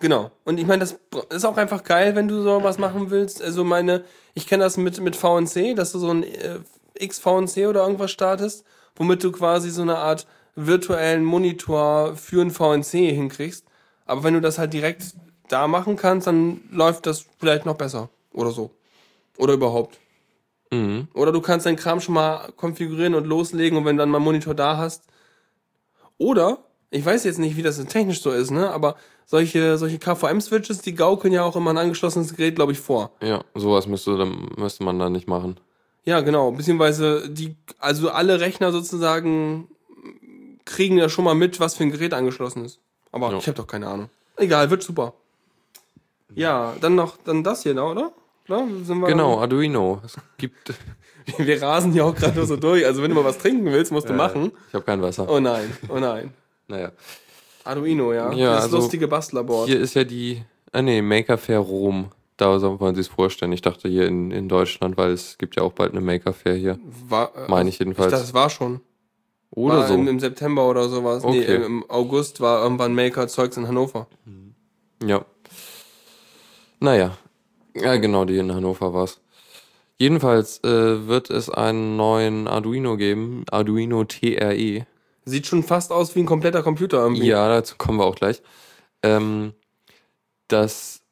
Speaker 3: Genau. Und ich meine, das ist auch einfach geil, wenn du sowas machen willst. Also meine, ich kenne das mit, mit VNC, dass du so ein äh, XVNC oder irgendwas startest, womit du quasi so eine Art virtuellen Monitor für ein VNC hinkriegst. Aber wenn du das halt direkt da machen kannst, dann läuft das vielleicht noch besser. Oder so. Oder überhaupt.
Speaker 2: Mhm.
Speaker 3: Oder du kannst deinen Kram schon mal konfigurieren und loslegen und wenn du dann mal einen Monitor da hast. Oder, ich weiß jetzt nicht, wie das technisch so ist, ne? Aber solche, solche KVM-Switches, die gaukeln ja auch immer ein angeschlossenes Gerät, glaube ich, vor.
Speaker 2: Ja, sowas müsste, dann, müsste man da nicht machen.
Speaker 3: Ja, genau. Beziehungsweise die, also alle Rechner sozusagen kriegen ja schon mal mit, was für ein Gerät angeschlossen ist. Aber
Speaker 2: Ja.
Speaker 3: ich habe doch keine Ahnung. Egal, wird super. Ja, dann noch, dann das hier, ne, oder? wir
Speaker 2: Genau, Arduino. Es gibt.
Speaker 3: Wir rasen ja auch gerade nur so durch. Also wenn du mal was trinken willst, musst du machen.
Speaker 2: Ich habe kein Wasser.
Speaker 3: Oh nein, oh nein.
Speaker 2: Naja.
Speaker 3: Arduino, ja.
Speaker 2: Ja,
Speaker 3: das
Speaker 2: also
Speaker 3: lustige Bastlerboard.
Speaker 2: Hier ist ja die. Ah nee, Maker Fair Rom. Da soll man sich vorstellen. Ich dachte hier in, in Deutschland, weil es gibt ja auch bald eine Maker Fair hier.
Speaker 3: War, äh,
Speaker 2: Meine ich
Speaker 3: Ich
Speaker 2: jedenfalls.
Speaker 3: dachte, das war schon.
Speaker 2: Oder
Speaker 3: war
Speaker 2: so.
Speaker 3: Im, Im September oder sowas. Nee,
Speaker 2: Okay.
Speaker 3: im August war irgendwann Maker-Zeugs in Hannover.
Speaker 2: Ja. Naja. Ja, genau, die in Hannover war's. Jedenfalls äh, wird es einen neuen Arduino geben, Arduino TRE.
Speaker 3: Sieht schon fast aus wie ein kompletter Computer irgendwie.
Speaker 2: Ja, dazu kommen wir auch gleich. Ähm, das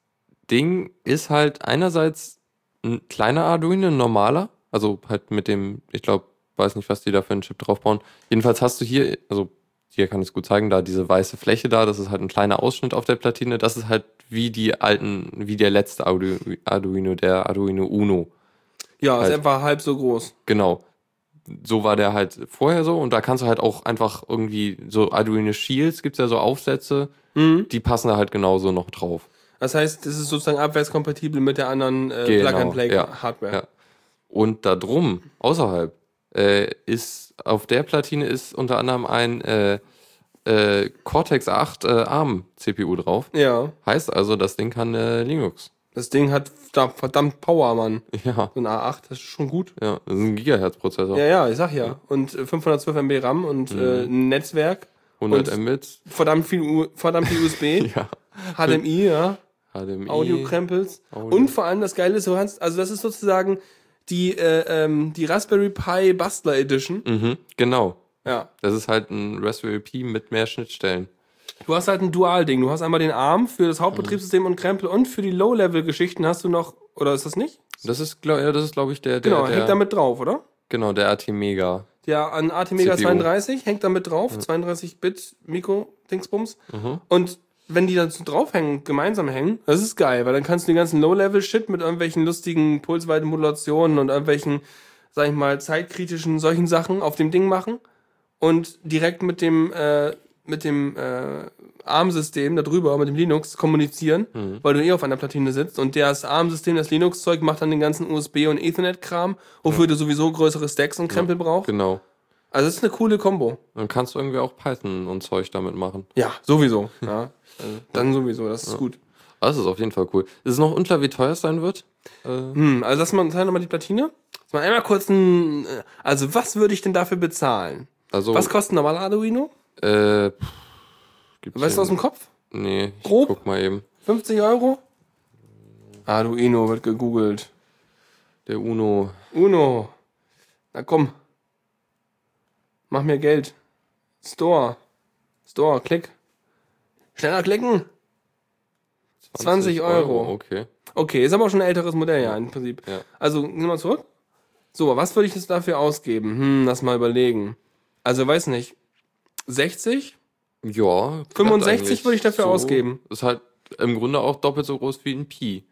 Speaker 2: Ding ist halt einerseits ein kleiner Arduino, ein normaler, also halt mit dem, ich glaube, weiß nicht, was die da für einen Chip draufbauen. Jedenfalls hast du hier, also hier kann ich es gut zeigen, da diese weiße Fläche da, das ist halt ein kleiner Ausschnitt auf der Platine. Das ist halt wie die alten, wie der letzte Ardu Arduino, der Arduino Uno.
Speaker 3: Ja, ist
Speaker 2: Halt.
Speaker 3: einfach halb so groß.
Speaker 2: Genau. So war der halt vorher so und da kannst du halt auch einfach irgendwie so Arduino Shields gibt's ja so Aufsätze,
Speaker 3: Mhm.
Speaker 2: die passen da halt genauso noch drauf.
Speaker 3: Das heißt, das ist sozusagen abwärtskompatibel mit der anderen äh,
Speaker 2: Genau,
Speaker 3: Plug-and-Play-Hardware.
Speaker 2: ja. Und da drum, außerhalb, äh, ist auf der Platine ist unter anderem ein äh, äh, Cortex 8 äh, ARM CPU drauf.
Speaker 3: Ja.
Speaker 2: Heißt also, das Ding kann äh, Linux.
Speaker 3: Das Ding hat da verdammt Power, Mann.
Speaker 2: Ja,
Speaker 3: So ein A8, das ist schon gut.
Speaker 2: ja, das ist ein Gigahertz-Prozessor.
Speaker 3: Ja, ja, ich sag ja. Und äh, 512 MB RAM und
Speaker 2: Mhm.
Speaker 3: äh, ein Netzwerk.
Speaker 2: 100
Speaker 3: und-
Speaker 2: Mbits.
Speaker 3: Verdammt viel, U verdammt viel USB.
Speaker 2: Ja.
Speaker 3: HDMI, ja.
Speaker 2: HDMI.
Speaker 3: Audiokrempels.
Speaker 2: Audio.
Speaker 3: Und vor allem das Geile ist, du kannst, also das ist sozusagen die, äh, ähm, die Raspberry Pi Bastler Edition.
Speaker 2: Mhm, genau.
Speaker 3: Ja.
Speaker 2: Das ist halt ein Raspberry Pi mit mehr Schnittstellen.
Speaker 3: Du hast halt ein Dual-Ding. Du hast einmal den ARM für das Hauptbetriebssystem und Krempel und für die Low-Level-Geschichten hast du noch, oder ist das nicht?
Speaker 2: Das ist, glaub, ja, das ist, glaube ich, der, der,
Speaker 3: Genau,
Speaker 2: der,
Speaker 3: hängt damit drauf, oder?
Speaker 2: genau, der AT Mega.
Speaker 3: Der an ATmega
Speaker 2: CPU.
Speaker 3: 32 hängt damit drauf, 32-Bit Mikro-Dingsbums.
Speaker 2: Mhm.
Speaker 3: Und wenn die dann so draufhängen, gemeinsam hängen, das ist geil, weil dann kannst du den ganzen Low-Level-Shit mit irgendwelchen lustigen Pulsweitenmodulationen und irgendwelchen, sag ich mal, zeitkritischen solchen Sachen auf dem Ding machen und direkt mit dem, äh, mit dem äh, ARM-System da drüber, mit dem Linux kommunizieren,
Speaker 2: Mhm.
Speaker 3: weil du eh auf einer Platine sitzt und das ARM-System, das Linux-Zeug macht dann den ganzen USB- und Ethernet-Kram, wofür du sowieso größere Stacks und Krempel brauchst.
Speaker 2: Genau.
Speaker 3: Also das ist eine coole Kombo.
Speaker 2: Dann kannst du irgendwie auch Python und Zeug damit machen.
Speaker 3: Ja, sowieso. Ja, also dann sowieso, das ist gut.
Speaker 2: Das ist auf jeden Fall cool. Es ist noch unklar, wie teuer es sein wird. Äh,
Speaker 3: Hm, also lass mal, zeig nochmal die Platine. Lass mal einmal kurz ein, äh, also was würde ich denn dafür bezahlen?
Speaker 2: also,
Speaker 3: Was kostet ein normaler Arduino?
Speaker 2: äh, gibt's
Speaker 3: Weißt du aus dem Kopf?
Speaker 2: Nee, ich
Speaker 3: Grob?
Speaker 2: guck mal eben.
Speaker 3: 50 Euro? Arduino wird gegoogelt.
Speaker 2: Der Uno.
Speaker 3: Uno. Na komm. Mach mir Geld. Store. Store, klick. Schneller klicken. 20 Euro.
Speaker 2: Okay.
Speaker 3: Okay, ist aber auch schon ein älteres Modell, ja, im Prinzip.
Speaker 2: Ja.
Speaker 3: Also, nimm mal zurück. So, was würde ich jetzt dafür ausgeben? Hm, lass mal überlegen. Also, weiß nicht. 60?
Speaker 2: Ja.
Speaker 3: 65
Speaker 2: eigentlich
Speaker 3: würde ich dafür ausgeben.
Speaker 2: Ist halt im Grunde auch doppelt so groß wie ein Pi.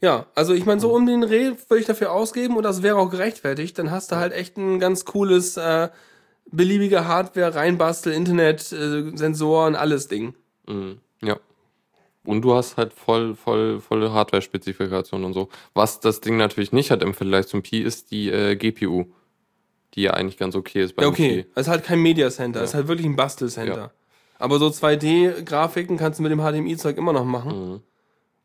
Speaker 3: Ja, also ich meine, so um den Dreh würde ich dafür ausgeben und das wäre auch gerechtfertigt. Dann hast du halt echt ein ganz cooles, äh, beliebige Hardware, reinbastel, Internet, äh, Sensoren, alles Ding.
Speaker 2: Mhm. Ja. Und du hast halt voll, voll, volle Hardware-Spezifikation und so. Was das Ding natürlich nicht hat im Vergleich zum Pi, ist die äh, GPU. Die ja eigentlich ganz okay ist beim
Speaker 3: Ja, okay.
Speaker 2: Pi.
Speaker 3: Es ist halt kein Media Center, es ist halt wirklich ein Bastelcenter.
Speaker 2: Ja.
Speaker 3: Aber so 2D-Grafiken kannst du mit dem HDMI-Zeug immer noch machen.
Speaker 2: Mhm.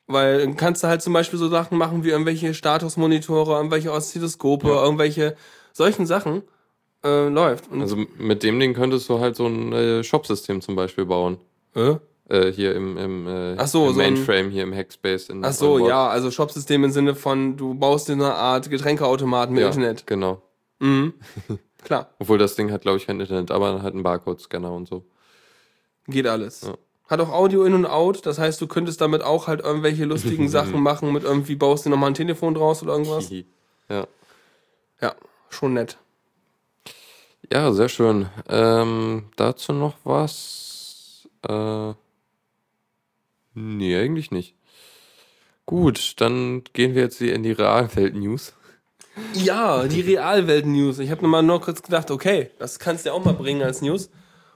Speaker 3: Weil kannst du halt zum Beispiel so Sachen machen wie irgendwelche Statusmonitore, irgendwelche Oszilloskope,
Speaker 2: Ja.
Speaker 3: irgendwelche solchen Sachen. Äh, läuft. Und,
Speaker 2: Also mit dem Ding könntest du halt so ein äh, Shop-System zum Beispiel bauen.
Speaker 3: äh?
Speaker 2: Äh, hier im, im, äh,
Speaker 3: so,
Speaker 2: im
Speaker 3: so ein-
Speaker 2: Mainframe, hier im Hackspace. In
Speaker 3: Ach so, ja, also Shopsystem im Sinne von, du baust dir eine Art Getränkeautomaten mit
Speaker 2: ja,
Speaker 3: Internet.
Speaker 2: Genau.
Speaker 3: Mhm. Klar,
Speaker 2: Obwohl das Ding hat, glaube ich, kein Internet, aber hat einen Barcode-Scanner und so.
Speaker 3: geht alles.
Speaker 2: Ja.
Speaker 3: Hat auch Audio in und out, das heißt, du könntest damit auch halt irgendwelche lustigen Sachen machen, mit irgendwie baust du nochmal ein Telefon draus oder irgendwas.
Speaker 2: Ja.
Speaker 3: Ja, schon nett.
Speaker 2: Ja, sehr schön. Ähm, dazu noch was? Äh, nee, eigentlich nicht. Gut, dann gehen wir jetzt hier in die Realwelt-News.
Speaker 3: Ja, die Realwelt-News. Ich habe nochmal nur kurz gedacht, okay, das kannst du ja auch mal bringen als News.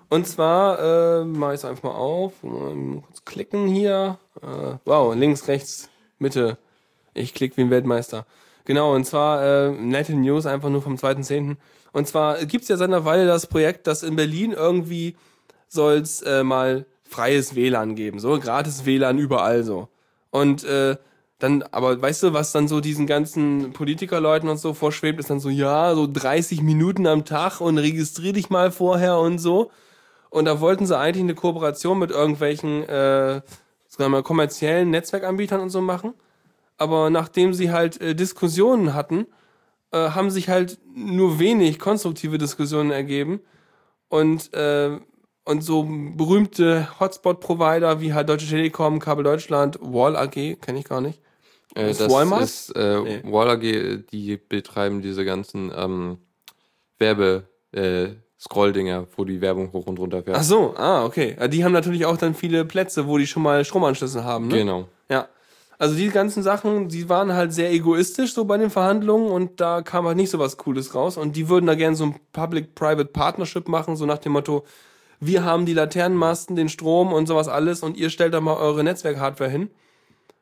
Speaker 3: Und zwar, äh, mach ich es einfach mal auf. Mal kurz klicken hier. Äh, wow, links, rechts, Mitte. Ich klicke wie ein Weltmeister. Genau, und zwar äh, nette News, einfach nur vom 2.10. Und zwar gibt's ja seit einer Weile das Projekt, dass in Berlin irgendwie soll's äh, mal freies WLAN geben. So, gratis WLAN überall so. Und äh, dann, aber weißt du, was dann so diesen ganzen Politikerleuten und so vorschwebt, ist dann so, ja, so 30 Minuten am Tag und registrier dich mal vorher und so. Und da wollten sie eigentlich eine Kooperation mit irgendwelchen, äh, sagen wir mal, kommerziellen Netzwerkanbietern und so machen. Aber nachdem sie halt äh, Diskussionen hatten, äh, haben sich halt nur wenig konstruktive Diskussionen ergeben. Und, äh, und so berühmte Hotspot-Provider wie halt Deutsche Telekom, Kabel Deutschland, Wall AG, kenne ich gar nicht.
Speaker 2: Äh,
Speaker 3: Ist
Speaker 2: das
Speaker 3: Walmart?
Speaker 2: ist äh,
Speaker 3: Nee.
Speaker 2: Wall AG, die betreiben diese ganzen ähm, Werbe äh, Scroll-Dinger, wo die Werbung hoch und runter fährt.
Speaker 3: Ach so, ah, okay. Die haben natürlich auch dann viele Plätze, wo die schon mal Stromanschlüsse haben, ne?
Speaker 2: Genau.
Speaker 3: Ja. Also die ganzen Sachen, die waren halt sehr egoistisch so bei den Verhandlungen und da kam halt nicht so was Cooles raus und die würden da gerne so ein Public-Private Partnership machen, so nach dem Motto, wir haben die Laternenmasten, den Strom und sowas alles und ihr stellt da mal eure Netzwerk-Hardware hin.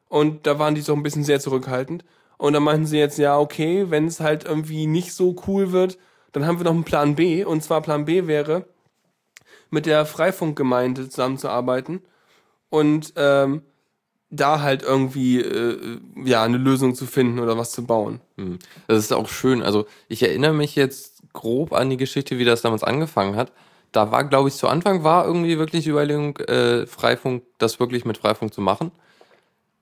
Speaker 3: Und da waren die so ein bisschen sehr zurückhaltend. Und dann meinten sie jetzt, ja, okay, wenn es halt irgendwie nicht so cool wird, dann haben wir noch einen Plan B. Und zwar Plan B wäre, mit der Freifunkgemeinde zusammenzuarbeiten und ähm, da halt irgendwie äh, ja eine Lösung zu finden oder was zu bauen.
Speaker 2: Hm. Das ist auch schön. Also ich erinnere mich jetzt grob an die Geschichte, wie das damals angefangen hat. Da war, glaube ich, zu Anfang war irgendwie wirklich die Überlegung, äh, Freifunk, das wirklich mit Freifunk zu machen.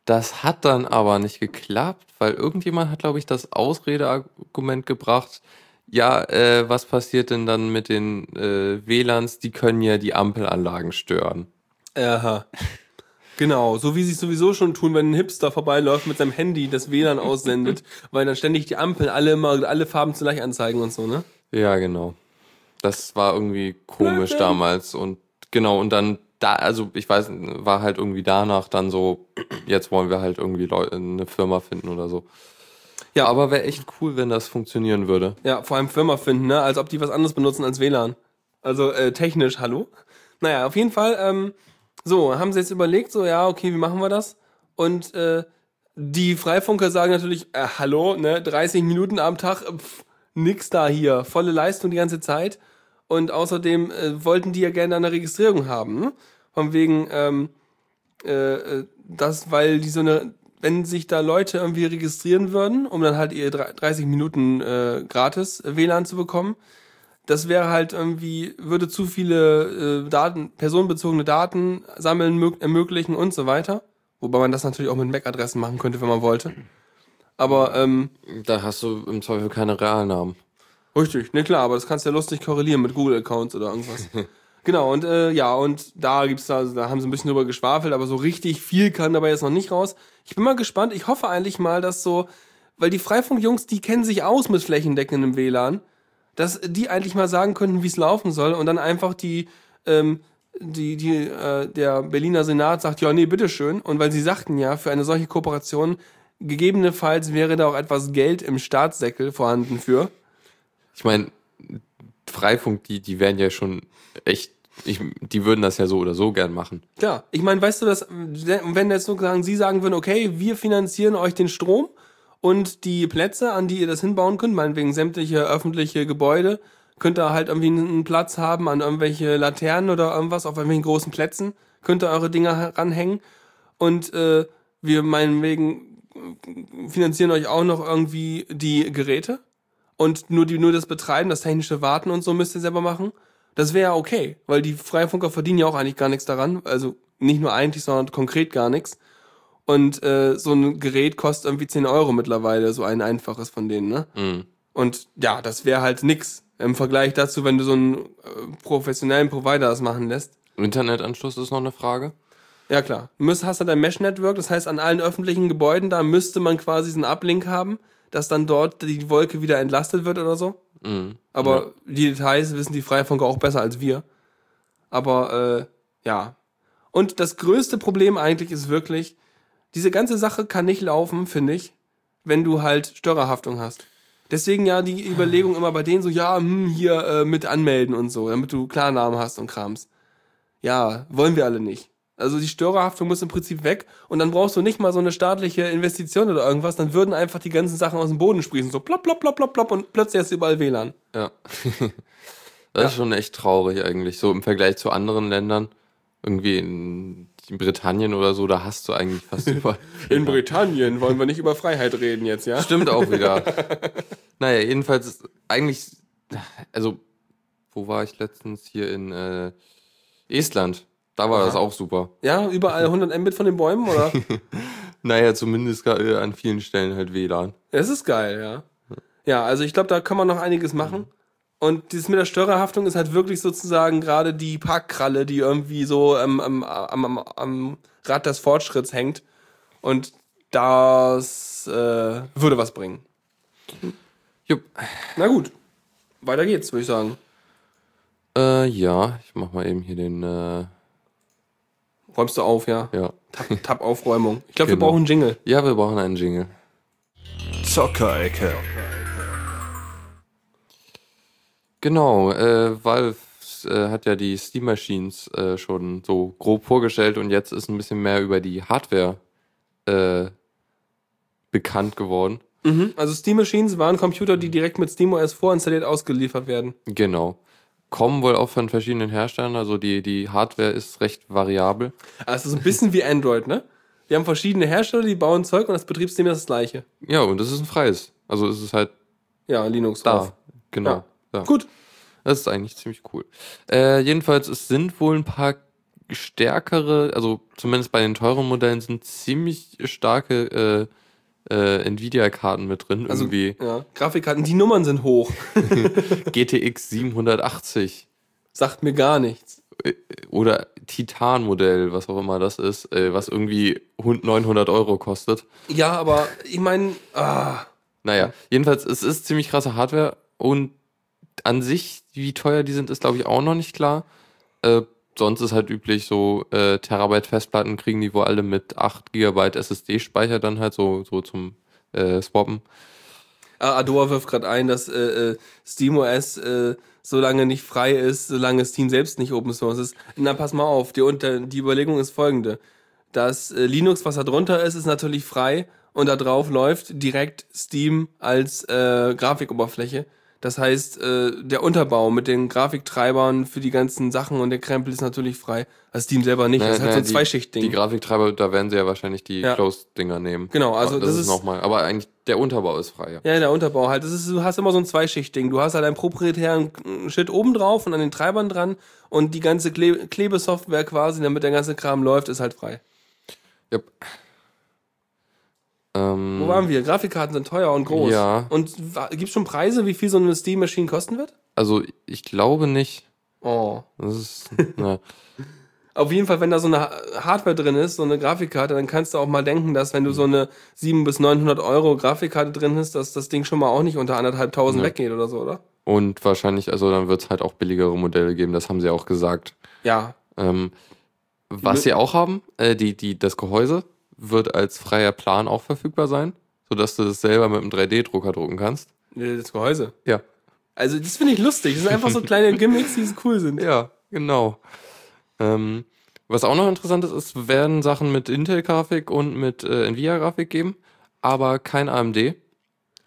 Speaker 2: Das hat dann aber nicht geklappt, weil irgendjemand hat, glaube ich, das Ausredeargument gebracht. Ja, äh, was passiert denn dann mit den äh, WLANs? Die können ja die Ampelanlagen stören.
Speaker 3: Aha. Genau, so wie sie es sowieso schon tun, wenn ein Hipster vorbeiläuft mit seinem Handy das WLAN aussendet, weil dann ständig die Ampeln alle immer alle Farben zugleich anzeigen und so, ne?
Speaker 2: Ja, genau. Das war irgendwie komisch
Speaker 3: Blödsinn.
Speaker 2: damals und genau und dann da, also ich weiß, war halt irgendwie danach dann so, jetzt wollen wir halt irgendwie Leu eine Firma finden oder so. Ja, aber wäre echt cool, wenn das funktionieren würde.
Speaker 3: Ja, vor allem Firma finden, ne? Als ob die was anderes benutzen als WLAN. Also äh, technisch, hallo? Naja, auf jeden Fall, ähm, so, haben sie jetzt überlegt, so, ja, okay, wie machen wir das? Und äh, die Freifunker sagen natürlich, äh, hallo, ne, 30 Minuten am Tag, pff, nix da hier, volle Leistung die ganze Zeit. Und außerdem äh, wollten die ja gerne eine Registrierung haben? Von wegen, ähm, äh, äh, das, weil die so eine, wenn sich da Leute irgendwie registrieren würden, um dann halt ihr 30 Minuten äh, gratis WLAN zu bekommen, das wäre halt irgendwie, würde zu viele äh, Daten, personenbezogene Daten sammeln mög- ermöglichen und so weiter. Wobei man das natürlich auch mit MAC-Adressen machen könnte, wenn man wollte. Aber, ähm,
Speaker 2: Da hast du im Zweifel keine Realnamen.
Speaker 3: Richtig, ne klar, aber das kannst du ja lustig korrelieren mit Google-Accounts oder irgendwas. genau, und äh, ja, und da gibt's da, da haben sie ein bisschen drüber geschwafelt, aber so richtig viel kann dabei jetzt noch nicht raus. Ich bin mal gespannt, ich hoffe eigentlich mal, dass so, weil die Freifunk-Jungs, die kennen sich aus mit flächendeckendem WLAN, dass die eigentlich mal sagen könnten, wie es laufen soll und dann einfach die, ähm, die, die, äh, der Berliner Senat sagt, ja, nee, bitteschön. Und weil sie sagten ja, für eine solche Kooperation, gegebenenfalls wäre da auch etwas Geld im Staatssäckel vorhanden für.
Speaker 2: Ich meine, Freifunk, die, die wären ja schon echt, ich, die würden das ja so oder so gern machen.
Speaker 3: Klar, ich meine, weißt du, dass, wenn jetzt sozusagen Sie sagen würden, okay, wir finanzieren euch den Strom und die Plätze, an die ihr das hinbauen könnt, meinetwegen sämtliche öffentliche Gebäude, könnt ihr halt irgendwie einen Platz haben an irgendwelche Laternen oder irgendwas auf irgendwelchen großen Plätzen, könnt ihr eure Dinger ranhängen und äh, wir meinetwegen finanzieren euch auch noch irgendwie die Geräte und nur die nur das Betreiben, das technische Warten und so müsst ihr selber machen. Das wäre ja okay, weil die Freifunker verdienen ja auch eigentlich gar nichts daran, also nicht nur eigentlich, sondern konkret gar nichts. Und äh, so ein Gerät kostet irgendwie 10 Euro mittlerweile, so ein einfaches von denen, ne?
Speaker 2: Mhm.
Speaker 3: Und ja, das wäre halt nix. Im Vergleich dazu, wenn du so einen äh, professionellen Provider das machen lässt.
Speaker 2: Internetanschluss ist noch eine Frage.
Speaker 3: Ja, klar. Du hast halt ein Mesh-Network, das heißt, an allen öffentlichen Gebäuden, da müsste man quasi so einen Uplink haben, dass dann dort die Wolke wieder entlastet wird oder so.
Speaker 2: Mhm.
Speaker 3: Aber die Details wissen die Freifunker auch besser als wir. Aber, äh, ja. Und das größte Problem eigentlich ist wirklich, diese ganze Sache kann nicht laufen, finde ich, wenn du halt Störerhaftung hast. Deswegen ja die Überlegung immer bei denen so, ja, hm, hier äh, mit anmelden und so, damit du Klarnamen hast und Krams. Ja, wollen wir alle nicht. Also die Störerhaftung muss im Prinzip weg und dann brauchst du nicht mal so eine staatliche Investition oder irgendwas, dann würden einfach die ganzen Sachen aus dem Boden sprießen, so plopp, plopp, plopp, plopp, plopp und plötzlich hast du überall WLAN.
Speaker 2: Ja. das ist schon echt traurig eigentlich. So im Vergleich zu anderen Ländern. Irgendwie in, in Britannien oder so, da hast du eigentlich fast überall.
Speaker 3: In Britannien wollen wir nicht über Freiheit reden jetzt, ja?
Speaker 2: Stimmt auch wieder. naja, jedenfalls ist eigentlich, also, wo war ich letztens? Hier in äh, Estland. Da war das auch super.
Speaker 3: Ja, überall 100 Mbit von den Bäumen, oder?
Speaker 2: Naja, zumindest äh, an vielen Stellen halt WLAN.
Speaker 3: Das ist geil, ja. Ja, also ich glaube, da kann man noch einiges machen. Und dieses mit der Störerhaftung ist halt wirklich sozusagen gerade die Parkkralle, die irgendwie so ähm, am, am, am, am Rad des Fortschritts hängt. Und das äh, würde was bringen.
Speaker 2: Jupp.
Speaker 3: Na gut, weiter geht's, würde ich sagen.
Speaker 2: Äh, ja, ich mach mal eben hier den, äh,
Speaker 3: Räumst du auf, ja?
Speaker 2: ja.
Speaker 3: Tab, Tab Aufräumung. Ich glaube, wir
Speaker 2: Genau.
Speaker 3: brauchen einen Jingle.
Speaker 2: Ja, wir brauchen einen Jingle.
Speaker 1: Zockerecke.
Speaker 2: Genau, äh, Valve äh, hat ja die Steam Machines äh, schon so grob vorgestellt und jetzt ist ein bisschen mehr über die Hardware äh, bekannt geworden.
Speaker 3: Mhm. Also Steam Machines waren Computer, die direkt mit SteamOS vorinstalliert ausgeliefert werden.
Speaker 2: Genau. Kommen wohl auch von verschiedenen Herstellern, also die, die Hardware ist recht variabel.
Speaker 3: Also so ein bisschen wie Android, ne? Wir haben verschiedene Hersteller, die bauen Zeug und das Betriebssystem ist das gleiche.
Speaker 2: Ja, und das ist ein freies. Also es ist halt
Speaker 3: Ja, Linux
Speaker 2: da.
Speaker 3: drauf.
Speaker 2: Genau.
Speaker 3: Ja.
Speaker 2: Da.
Speaker 3: Gut.
Speaker 2: Das ist eigentlich ziemlich cool. Äh, jedenfalls, es sind wohl ein paar stärkere, also zumindest bei den teuren Modellen sind ziemlich starke äh, äh, Nvidia-Karten mit drin.
Speaker 3: Also,
Speaker 2: irgendwie
Speaker 3: ja, Grafikkarten, die Nummern sind hoch.
Speaker 2: GTX 780
Speaker 3: Sagt mir gar nichts.
Speaker 2: oder Titan-Modell, was auch immer das ist, äh, was irgendwie hund- 900 Euro kostet.
Speaker 3: Ja, aber ich meine, ah,
Speaker 2: Naja, jedenfalls, es ist ziemlich krasse Hardware und an sich, wie teuer die sind, ist glaube ich auch noch nicht klar. Äh, sonst ist halt üblich, so äh, Terabyte Festplatten kriegen die wohl alle mit 8 GB SSD-Speicher dann halt so, so zum äh, Swappen.
Speaker 3: Ah, Adora wirft gerade ein, dass äh, äh, SteamOS äh, so lange nicht frei ist, solange Steam selbst nicht Open Source ist. Na, pass mal auf, die, die Überlegung ist folgende. Das äh, Linux, was da drunter ist, ist natürlich frei und da drauf läuft direkt Steam als äh, Grafikoberfläche. Das heißt, äh, der Unterbau mit den Grafiktreibern für die ganzen Sachen und der Krempel ist natürlich frei. Also Steam selber nicht, das ist halt
Speaker 2: Naja,
Speaker 3: so ein Zweischichtding.
Speaker 2: Die Grafiktreiber, da werden sie ja wahrscheinlich die
Speaker 3: Ja.
Speaker 2: Closed-Dinger nehmen.
Speaker 3: Genau, also
Speaker 2: das,
Speaker 3: das
Speaker 2: ist
Speaker 3: ist-
Speaker 2: nochmal. Aber eigentlich der Unterbau ist frei, ja.
Speaker 3: Ja, der Unterbau halt. Das ist, du hast immer so ein Zweischichtding. Du hast halt einen proprietären Shit oben drauf und an den Treibern dran und die ganze Kle Klebesoftware quasi, damit der ganze Kram läuft, ist halt frei.
Speaker 2: Yep. Ähm,
Speaker 3: Wo waren wir? Grafikkarten sind teuer und groß.
Speaker 2: Ja.
Speaker 3: Und gibt schon Preise, wie viel so eine Steam Machine kosten wird?
Speaker 2: Also ich glaube nicht.
Speaker 3: Oh.
Speaker 2: Das ist, na,
Speaker 3: Auf jeden Fall, wenn da so eine Ha- Hardware drin ist, so eine Grafikkarte, dann kannst du auch mal denken, dass wenn du so eine 700 bis 900 Euro Grafikkarte drin hast, dass das Ding schon mal auch nicht unter anderthalbtausend
Speaker 2: Ja.
Speaker 3: weggeht oder so, oder?
Speaker 2: Und wahrscheinlich, also dann wird es halt auch billigere Modelle geben, das haben sie auch gesagt.
Speaker 3: Ja.
Speaker 2: Ähm, was sie auch haben, äh, die, die, das Gehäuse wird als freier Plan auch verfügbar sein, sodass du das selber mit einem 3D-Drucker drucken kannst.
Speaker 3: Das Gehäuse.
Speaker 2: Ja.
Speaker 3: Also, das finde ich lustig. Das sind einfach so kleine Gimmicks, die so cool sind.
Speaker 2: Ja, genau. Ähm, was auch noch interessant ist, es werden Sachen mit Intel-Grafik und mit äh, Nvidia-Grafik geben, aber kein AMD.
Speaker 3: Ich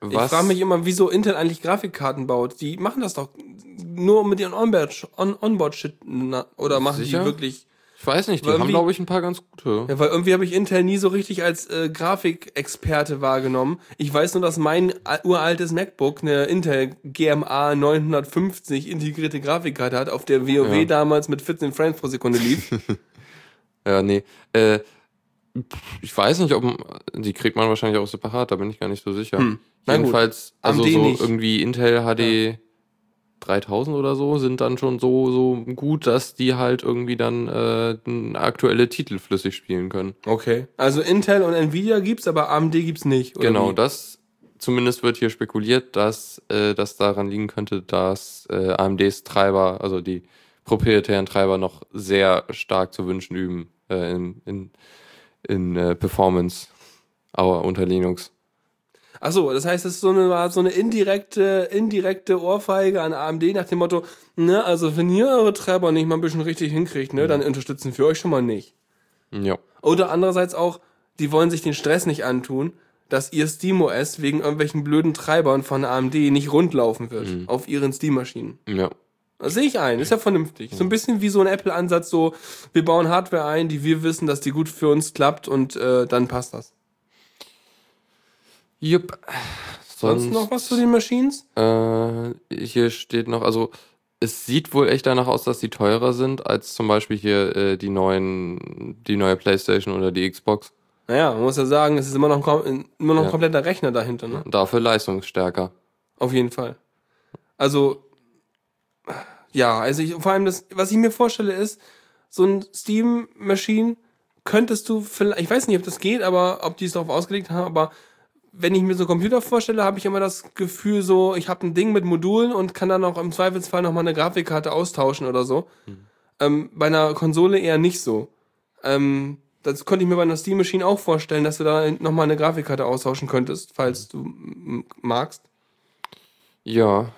Speaker 2: Was,
Speaker 3: frage mich immer, wieso Intel eigentlich Grafikkarten baut. Die machen das doch nur mit ihren Onboard- On- Onboard-Shit. na- oder machen
Speaker 2: Sicher?
Speaker 3: die wirklich.
Speaker 2: Ich weiß nicht, die
Speaker 3: Weil
Speaker 2: haben, glaube ich, ein paar ganz gute.
Speaker 3: Ja, weil irgendwie habe ich Intel nie so richtig als äh, Grafikexperte wahrgenommen. Ich weiß nur, dass mein uraltes MacBook eine Intel GMA 950 integrierte Grafikkarte hat, auf der WoW
Speaker 2: Ja.
Speaker 3: damals mit 14 Frames pro Sekunde lief.
Speaker 2: Ja, nee. Äh, ich weiß nicht, ob die kriegt man wahrscheinlich auch separat, da bin ich gar nicht so sicher.
Speaker 3: Hm.
Speaker 2: Jedenfalls, also so
Speaker 3: nicht.
Speaker 2: irgendwie Intel HD 3000 oder so sind dann schon so, so gut, dass die halt irgendwie dann äh, aktuelle Titel flüssig spielen können.
Speaker 3: Okay. Also Intel und Nvidia gibt's, aber AMD gibt's nicht.
Speaker 2: Oder genau, wie? das zumindest wird hier spekuliert, dass äh, das daran liegen könnte, dass äh, AMDs Treiber, also die proprietären Treiber noch sehr stark zu wünschen üben äh, in, in, in äh, Performance, aber unter Linux.
Speaker 3: Achso, das heißt, es ist so eine, so eine indirekte, indirekte Ohrfeige an AMD nach dem Motto, ne, also wenn ihr eure Treiber nicht mal ein bisschen richtig hinkriegt, ne, dann mhm. unterstützen wir euch schon mal nicht.
Speaker 2: Ja.
Speaker 3: Oder andererseits auch, die wollen sich den Stress nicht antun, dass ihr SteamOS wegen irgendwelchen blöden Treibern von AMD nicht rundlaufen wird mhm. auf ihren Steam-Maschinen.
Speaker 2: Ja.
Speaker 3: Das sehe ich ein, ist ja vernünftig. So ein bisschen wie so ein Apple-Ansatz, so wir bauen Hardware ein, die wir wissen, dass die gut für uns klappt und äh, dann passt das.
Speaker 2: Jupp.
Speaker 3: Sonst, Sonst noch was zu den Machines?
Speaker 2: Äh, hier steht noch, also es sieht wohl echt danach aus, dass die teurer sind als zum Beispiel hier äh, die neuen, die neue PlayStation oder die Xbox.
Speaker 3: Naja, man muss ja sagen, es ist immer noch, immer noch ein ja. kompletter Rechner dahinter, ne?
Speaker 2: Dafür leistungsstärker.
Speaker 3: Auf jeden Fall. Also, ja, also ich, vor allem das, was ich mir vorstelle ist, so ein Steam-Machine könntest du vielleicht, ich weiß nicht, ob das geht, aber ob die es darauf ausgelegt haben, aber wenn ich mir so Computer vorstelle, habe ich immer das Gefühl so, ich habe ein Ding mit Modulen und kann dann auch im Zweifelsfall nochmal eine Grafikkarte austauschen oder so. Mhm. Ähm, bei einer Konsole eher nicht so. Ähm, das konnte ich mir bei einer Steam Machine auch vorstellen, dass du da nochmal eine Grafikkarte austauschen könntest, falls du magst.
Speaker 2: Ja.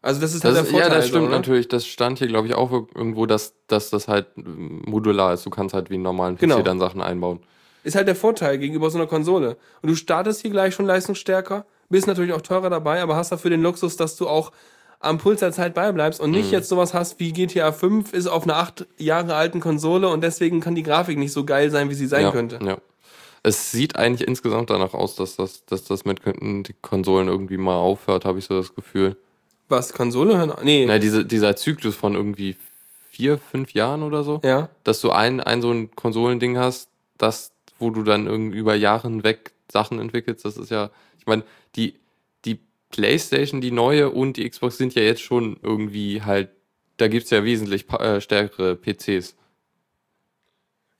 Speaker 3: Also das ist halt das,
Speaker 2: der Vorteil. Ja, das stimmt so, natürlich. Das stand hier, glaube ich, auch irgendwo, dass, dass das halt modular ist. Du kannst halt wie einen normalen PC genau. dann Sachen einbauen.
Speaker 3: Ist halt der Vorteil gegenüber so einer Konsole. Und du startest hier gleich schon leistungsstärker, bist natürlich auch teurer dabei, aber hast dafür den Luxus, dass du auch am Puls der Zeit beibleibst und nicht mhm. jetzt sowas hast wie GTA 5 ist auf einer acht Jahre alten Konsole und deswegen kann die Grafik nicht so geil sein, wie sie sein
Speaker 2: ja,
Speaker 3: könnte.
Speaker 2: Ja. Es sieht eigentlich insgesamt danach aus, dass das, dass das mit den Konsolen irgendwie mal aufhört, habe ich so das Gefühl.
Speaker 3: Was, Konsole hören? Nee.
Speaker 2: Na, diese, dieser Zyklus von irgendwie vier, fünf Jahren oder so.
Speaker 3: Ja.
Speaker 2: Dass du ein, ein so ein Konsolending hast, das wo du dann irgendwie über Jahre hinweg Sachen entwickelst. Das ist ja, ich meine, die, die PlayStation, die neue und die Xbox sind ja jetzt schon irgendwie halt, da gibt es ja wesentlich äh, stärkere PCs.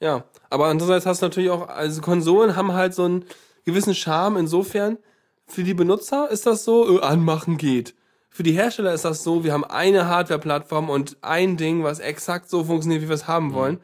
Speaker 3: Ja, aber andererseits hast du natürlich auch, also Konsolen haben halt so einen gewissen Charme insofern, für die Benutzer ist das so, äh, anmachen geht. Für die Hersteller ist das so, wir haben eine Hardware-Plattform und ein Ding, was exakt so funktioniert, wie wir es haben mhm. wollen.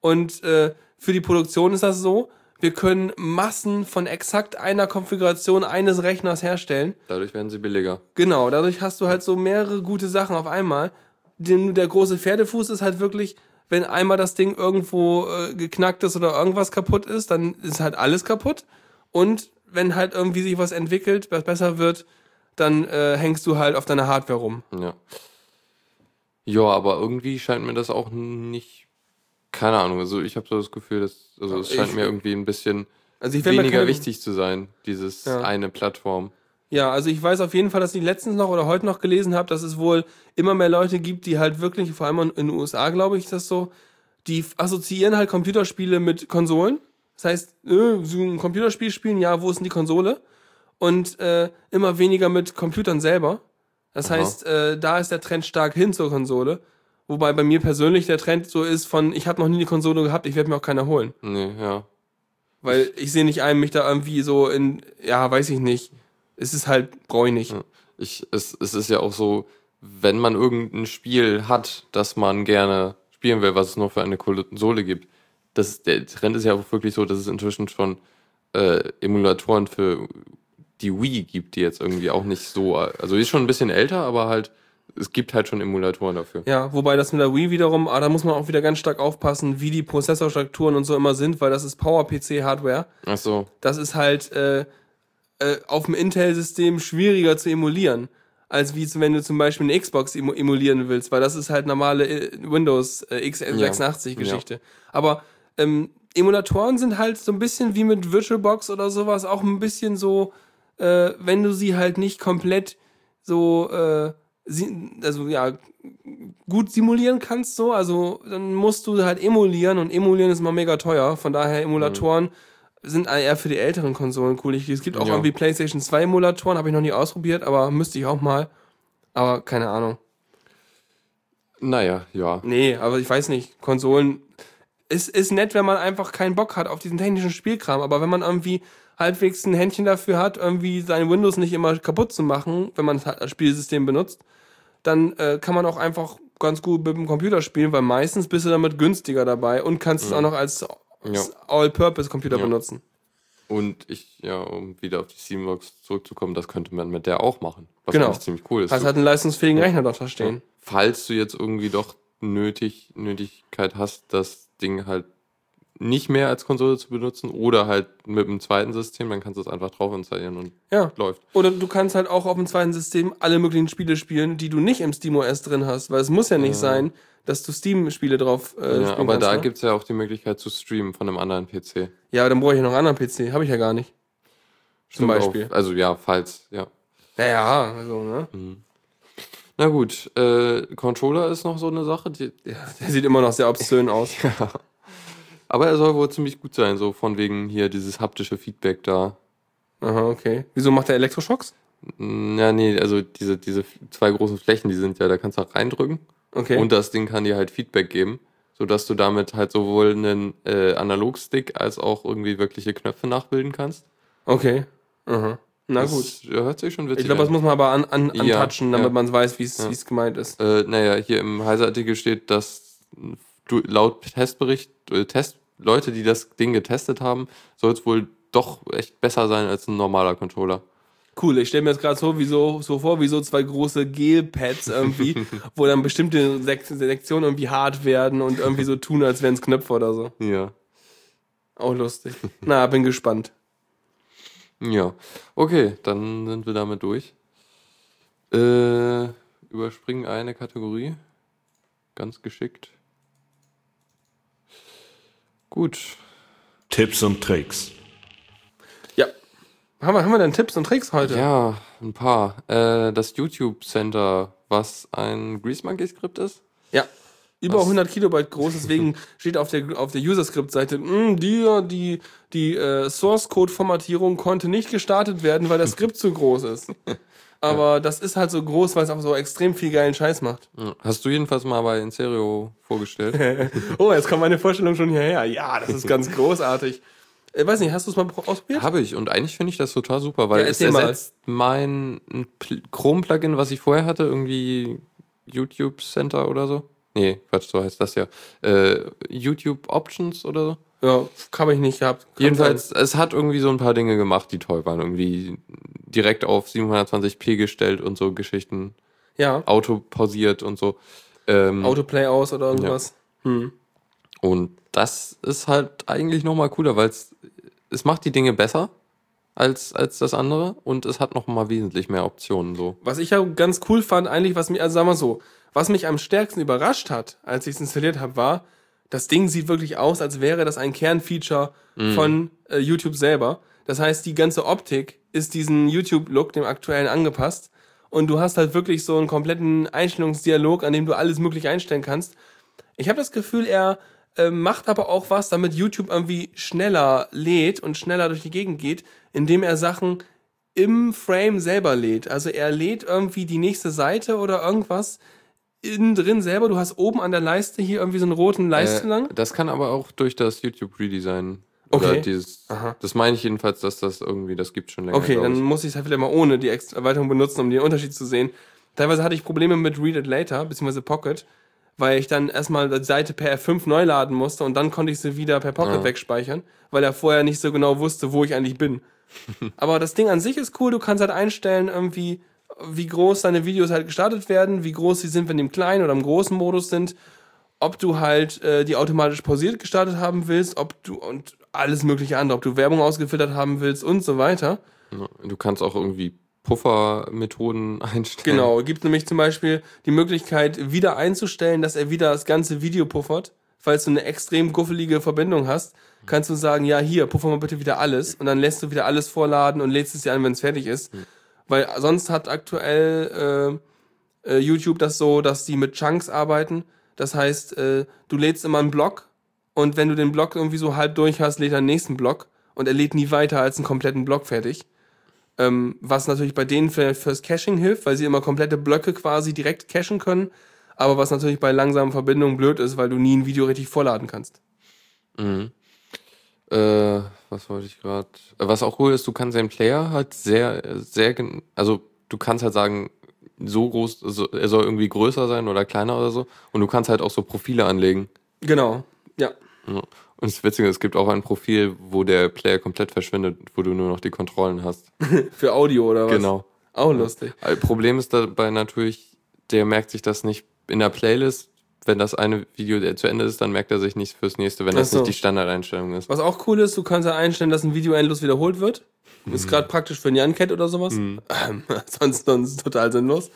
Speaker 3: Und äh, für die Produktion ist das so, wir können Massen von exakt einer Konfiguration eines Rechners herstellen.
Speaker 2: Dadurch werden sie billiger.
Speaker 3: Genau, dadurch hast du halt so mehrere gute Sachen auf einmal. Den, der große Pferdefuß ist halt wirklich, wenn einmal das Ding irgendwo äh, geknackt ist oder irgendwas kaputt ist, dann ist halt alles kaputt. Und wenn halt irgendwie sich was entwickelt, was besser wird, dann äh, hängst du halt auf deiner Hardware rum.
Speaker 2: Ja. Ja, aber irgendwie scheint mir das auch nicht keine Ahnung, also ich habe so das Gefühl, dass, also es scheint ich, mir irgendwie ein bisschen also weniger keine, wichtig zu sein, dieses ja. eine Plattform.
Speaker 3: Ja, also ich weiß auf jeden Fall, dass ich letztens noch oder heute noch gelesen habe, dass es wohl immer mehr Leute gibt, die halt wirklich, vor allem in den USA, glaube ich, das so, die assoziieren halt Computerspiele mit Konsolen. Das heißt, äh, so ein Computerspiel spielen, ja, wo ist denn die Konsole? Und äh, immer weniger mit Computern selber. Das Aha. heißt, äh, da ist der Trend stark hin zur Konsole. Wobei bei mir persönlich der Trend so ist von, ich habe noch nie eine Konsole gehabt, ich werde mir auch keine holen.
Speaker 2: Nee, ja.
Speaker 3: Weil ich sehe nicht ein, mich da irgendwie so in, ja, weiß ich nicht. Es ist halt bräunig. Ja.
Speaker 2: Ich, es, es ist ja auch so, wenn man irgendein Spiel hat, das man gerne spielen will, was es noch für eine Konsole gibt. Das, der Trend ist ja auch wirklich so, dass es inzwischen schon äh, Emulatoren für die Wii gibt, die jetzt irgendwie auch nicht so, also die ist schon ein bisschen älter, aber halt es gibt halt schon Emulatoren dafür.
Speaker 3: Ja, wobei das mit der Wii wiederum, ah, da muss man auch wieder ganz stark aufpassen, wie die Prozessorstrukturen und so immer sind, weil das ist Power-PC-Hardware.
Speaker 2: Ach so.
Speaker 3: Das ist halt äh, äh, auf dem Intel-System schwieriger zu emulieren, als wie wenn du zum Beispiel eine Xbox emulieren willst, weil das ist halt normale äh, Windows äh, x86-Geschichte. Ja. Aber ähm, Emulatoren sind halt so ein bisschen wie mit VirtualBox oder sowas, auch ein bisschen so, äh, wenn du sie halt nicht komplett so äh, also ja, gut simulieren kannst, so, also dann musst du halt emulieren und emulieren ist immer mega teuer. Von daher Emulatoren mhm. sind eher für die älteren Konsolen cool. Es gibt auch ja. irgendwie PlayStation 2 Emulatoren, habe ich noch nie ausprobiert, aber müsste ich auch mal. Aber keine Ahnung.
Speaker 2: Naja, ja.
Speaker 3: Nee, aber ich weiß nicht. Konsolen. Es ist nett, wenn man einfach keinen Bock hat auf diesen technischen Spielkram. Aber wenn man irgendwie halbwegs ein Händchen dafür hat, irgendwie sein Windows nicht immer kaputt zu machen, wenn man das Spielsystem benutzt, dann äh, kann man auch einfach ganz gut mit dem Computer spielen, weil meistens bist du damit günstiger dabei und kannst es auch noch als, als All-Purpose-Computer
Speaker 2: Ja.
Speaker 3: benutzen.
Speaker 2: Und ich, ja, um wieder auf die Steambox zurückzukommen, das könnte man mit der auch machen. Was
Speaker 3: Genau.
Speaker 2: ziemlich cool ist.
Speaker 3: Hast halt einen leistungsfähigen Rechner dort da stehen.
Speaker 2: Falls du jetzt irgendwie doch nötig, Nötigkeit hast, das Ding halt nicht mehr als Konsole zu benutzen oder halt mit einem zweiten System, dann kannst du es einfach drauf installieren und
Speaker 3: Ja.
Speaker 2: läuft.
Speaker 3: Oder du kannst halt auch auf dem zweiten System alle möglichen Spiele spielen, die du nicht im SteamOS drin hast, weil es muss ja nicht sein, dass du Steam-Spiele drauf äh,
Speaker 2: Ja,
Speaker 3: spielen
Speaker 2: aber
Speaker 3: kannst.
Speaker 2: da
Speaker 3: ne?
Speaker 2: gibt es ja auch die Möglichkeit zu streamen von einem anderen PC.
Speaker 3: Ja, dann brauche ich noch einen anderen PC. Habe ich ja gar nicht. Zum
Speaker 2: Stimmt
Speaker 3: Beispiel.
Speaker 2: Auch, also ja, falls, ja.
Speaker 3: Naja, also, ne?
Speaker 2: Na gut, äh, Controller ist noch so eine Sache, die,
Speaker 3: Der sieht immer noch sehr obszön aus.
Speaker 2: Aber er soll wohl ziemlich gut sein, so von wegen hier dieses haptische Feedback da.
Speaker 3: Aha, okay. Wieso macht der Elektroschocks?
Speaker 2: Ja, nee, also diese, diese zwei großen Flächen, die sind ja, da kannst du auch reindrücken
Speaker 3: Okay.
Speaker 2: und das Ding kann dir halt Feedback geben, sodass du damit halt sowohl einen äh, Analogstick als auch irgendwie wirkliche Knöpfe nachbilden kannst.
Speaker 3: okay. Aha. Na
Speaker 2: das
Speaker 3: gut.
Speaker 2: hört sich schon witzig
Speaker 3: Ich glaube, das muss man aber an, an,
Speaker 2: Ja,
Speaker 3: antatschen, damit
Speaker 2: ja.
Speaker 3: man weiß, wie es
Speaker 2: Ja.
Speaker 3: es gemeint ist.
Speaker 2: Äh, naja, hier im Heise-Artikel steht, dass du, laut Testbericht, äh, Test, Leute, die das Ding getestet haben, soll es wohl doch echt besser sein als ein normaler Controller.
Speaker 3: Cool, ich stelle mir jetzt gerade so, wie so, so vor, wie so zwei große Gel-Pads irgendwie, wo dann bestimmte Sek Sektionen irgendwie hart werden und irgendwie so tun, als wären es Knöpfe oder so.
Speaker 2: Ja.
Speaker 3: Auch lustig. Na, bin gespannt.
Speaker 2: Ja. Okay, dann sind wir damit durch. Äh, überspringen eine Kategorie. Ganz geschickt. Gut.
Speaker 1: Tipps und Tricks.
Speaker 3: Ja. Haben wir, haben wir denn Tipps und Tricks heute?
Speaker 2: Ja, ein paar. Äh, das YouTube Center, was ein Grease Monkey Skript ist.
Speaker 3: Ja. Über
Speaker 2: Was?
Speaker 3: 100 Kilobyte groß, deswegen steht auf der, auf der User-Script-Seite, "Mm, die, die, die äh, Source-Code-Formatierung konnte nicht gestartet werden, weil das Skript zu groß ist. Aber das ist halt so groß, weil es auch so extrem viel geilen Scheiß macht.
Speaker 2: Hast du jedenfalls mal bei Inserio vorgestellt?
Speaker 3: Oh, jetzt kommt meine Vorstellung schon hierher. Ja, das ist ganz großartig. Äh, weiß nicht, hast du es mal pro- ausprobiert?
Speaker 2: Habe ich und eigentlich finde ich das total super, weil
Speaker 3: Ja,
Speaker 2: es
Speaker 3: mal.
Speaker 2: ersetzt mein Pl- Chrome-Plugin, was ich vorher hatte, irgendwie YouTube Center oder so. Nee, Quatsch, so heißt das ja. Äh, YouTube Options oder so.
Speaker 3: Ja, habe ich nicht gehabt. Kann
Speaker 2: Jedenfalls,
Speaker 3: sein.
Speaker 2: es hat irgendwie so ein paar Dinge gemacht, die toll waren. Irgendwie direkt auf 720p gestellt und so Geschichten.
Speaker 3: Ja,
Speaker 2: Auto pausiert und so. Ähm,
Speaker 3: Autoplay aus oder irgendwas. Hm.
Speaker 2: Und das ist halt eigentlich nochmal cooler, weil es, es macht die Dinge besser als, als das andere und es hat nochmal wesentlich mehr Optionen so.
Speaker 3: Was ich ja ganz cool fand, eigentlich, was mir, also sagen wir so, was mich am stärksten überrascht hat, als ich es installiert habe, war, das Ding sieht wirklich aus, als wäre das ein Kernfeature von äh, YouTube selber. Das heißt, die ganze Optik ist diesen YouTube-Look, dem aktuellen, angepasst. Und du hast halt wirklich so einen kompletten Einstellungsdialog, an dem du alles möglich einstellen kannst. Ich habe das Gefühl, er äh, macht aber auch was, damit YouTube irgendwie schneller lädt und schneller durch die Gegend geht, indem er Sachen im Frame selber lädt. Also er lädt irgendwie die nächste Seite oder irgendwas innen drin selber. Du hast oben an der Leiste hier irgendwie so einen roten Leiste lang.
Speaker 2: Äh, das kann aber auch durch das YouTube Redesign. Oder
Speaker 3: Okay.
Speaker 2: dieses,
Speaker 3: Aha.
Speaker 2: das meine ich jedenfalls, dass das irgendwie, das gibt schon länger.
Speaker 3: Okay, dann muss ich es halt vielleicht mal ohne die Erweiterung benutzen, um den Unterschied zu sehen. Teilweise hatte ich Probleme mit Read It Later, beziehungsweise Pocket, weil ich dann erstmal die Seite per F5 neu laden musste und dann konnte ich sie wieder per Pocket
Speaker 2: Ja.
Speaker 3: wegspeichern, weil er vorher nicht so genau wusste, wo ich eigentlich bin. Aber das Ding an sich ist cool, du kannst halt einstellen, irgendwie, wie groß deine Videos halt gestartet werden, wie groß sie sind, wenn die im kleinen oder im großen Modus sind, ob du halt äh, die automatisch pausiert gestartet haben willst, ob du und alles mögliche andere, ob du Werbung ausgefiltert haben willst und so weiter.
Speaker 2: Du kannst auch irgendwie Puffermethoden einstellen.
Speaker 3: Genau, gibt nämlich zum Beispiel die Möglichkeit, wieder einzustellen, dass er wieder das ganze Video puffert. Falls du eine extrem guffelige Verbindung hast, kannst du sagen, ja, hier, puffer mal bitte wieder alles und dann lässt du wieder alles vorladen und lädst es dir an, wenn es fertig ist. Weil sonst hat aktuell äh, äh, YouTube das so, dass die mit Chunks arbeiten. Das heißt, äh, du lädst immer einen Block und wenn du den Block irgendwie so halb durch hast, lädt er den nächsten Block und er lädt nie weiter als einen kompletten Block fertig. Ähm, was natürlich bei denen für, fürs Caching hilft, weil sie immer komplette Blöcke quasi direkt cachen können. Aber was natürlich bei langsamen Verbindungen blöd ist, weil du nie ein Video richtig vorladen kannst.
Speaker 2: Mhm. Äh, was wollte ich gerade? Was auch cool ist, du kannst den Player halt sehr, sehr, gen- also du kannst halt sagen, so groß, also er soll irgendwie größer sein oder kleiner oder so. Und du kannst halt auch so Profile anlegen.
Speaker 3: Genau. Ja.
Speaker 2: Ja. Und das Witzige, ist, es gibt auch ein Profil, wo der Player komplett verschwindet, wo du nur noch die Kontrollen hast.
Speaker 3: Für Audio oder was?
Speaker 2: Genau.
Speaker 3: Auch lustig.
Speaker 2: Äh, Problem ist dabei natürlich, der merkt sich das nicht in der Playlist. Wenn das eine Video zu Ende ist, dann merkt er sich nicht fürs nächste, wenn das
Speaker 3: so.
Speaker 2: nicht die Standardeinstellung ist.
Speaker 3: Was auch cool ist, du kannst ja einstellen, dass ein Video endlos wiederholt wird. Ist gerade praktisch für einen Jan-Cat oder sowas. Ähm, sonst, sonst total sinnlos.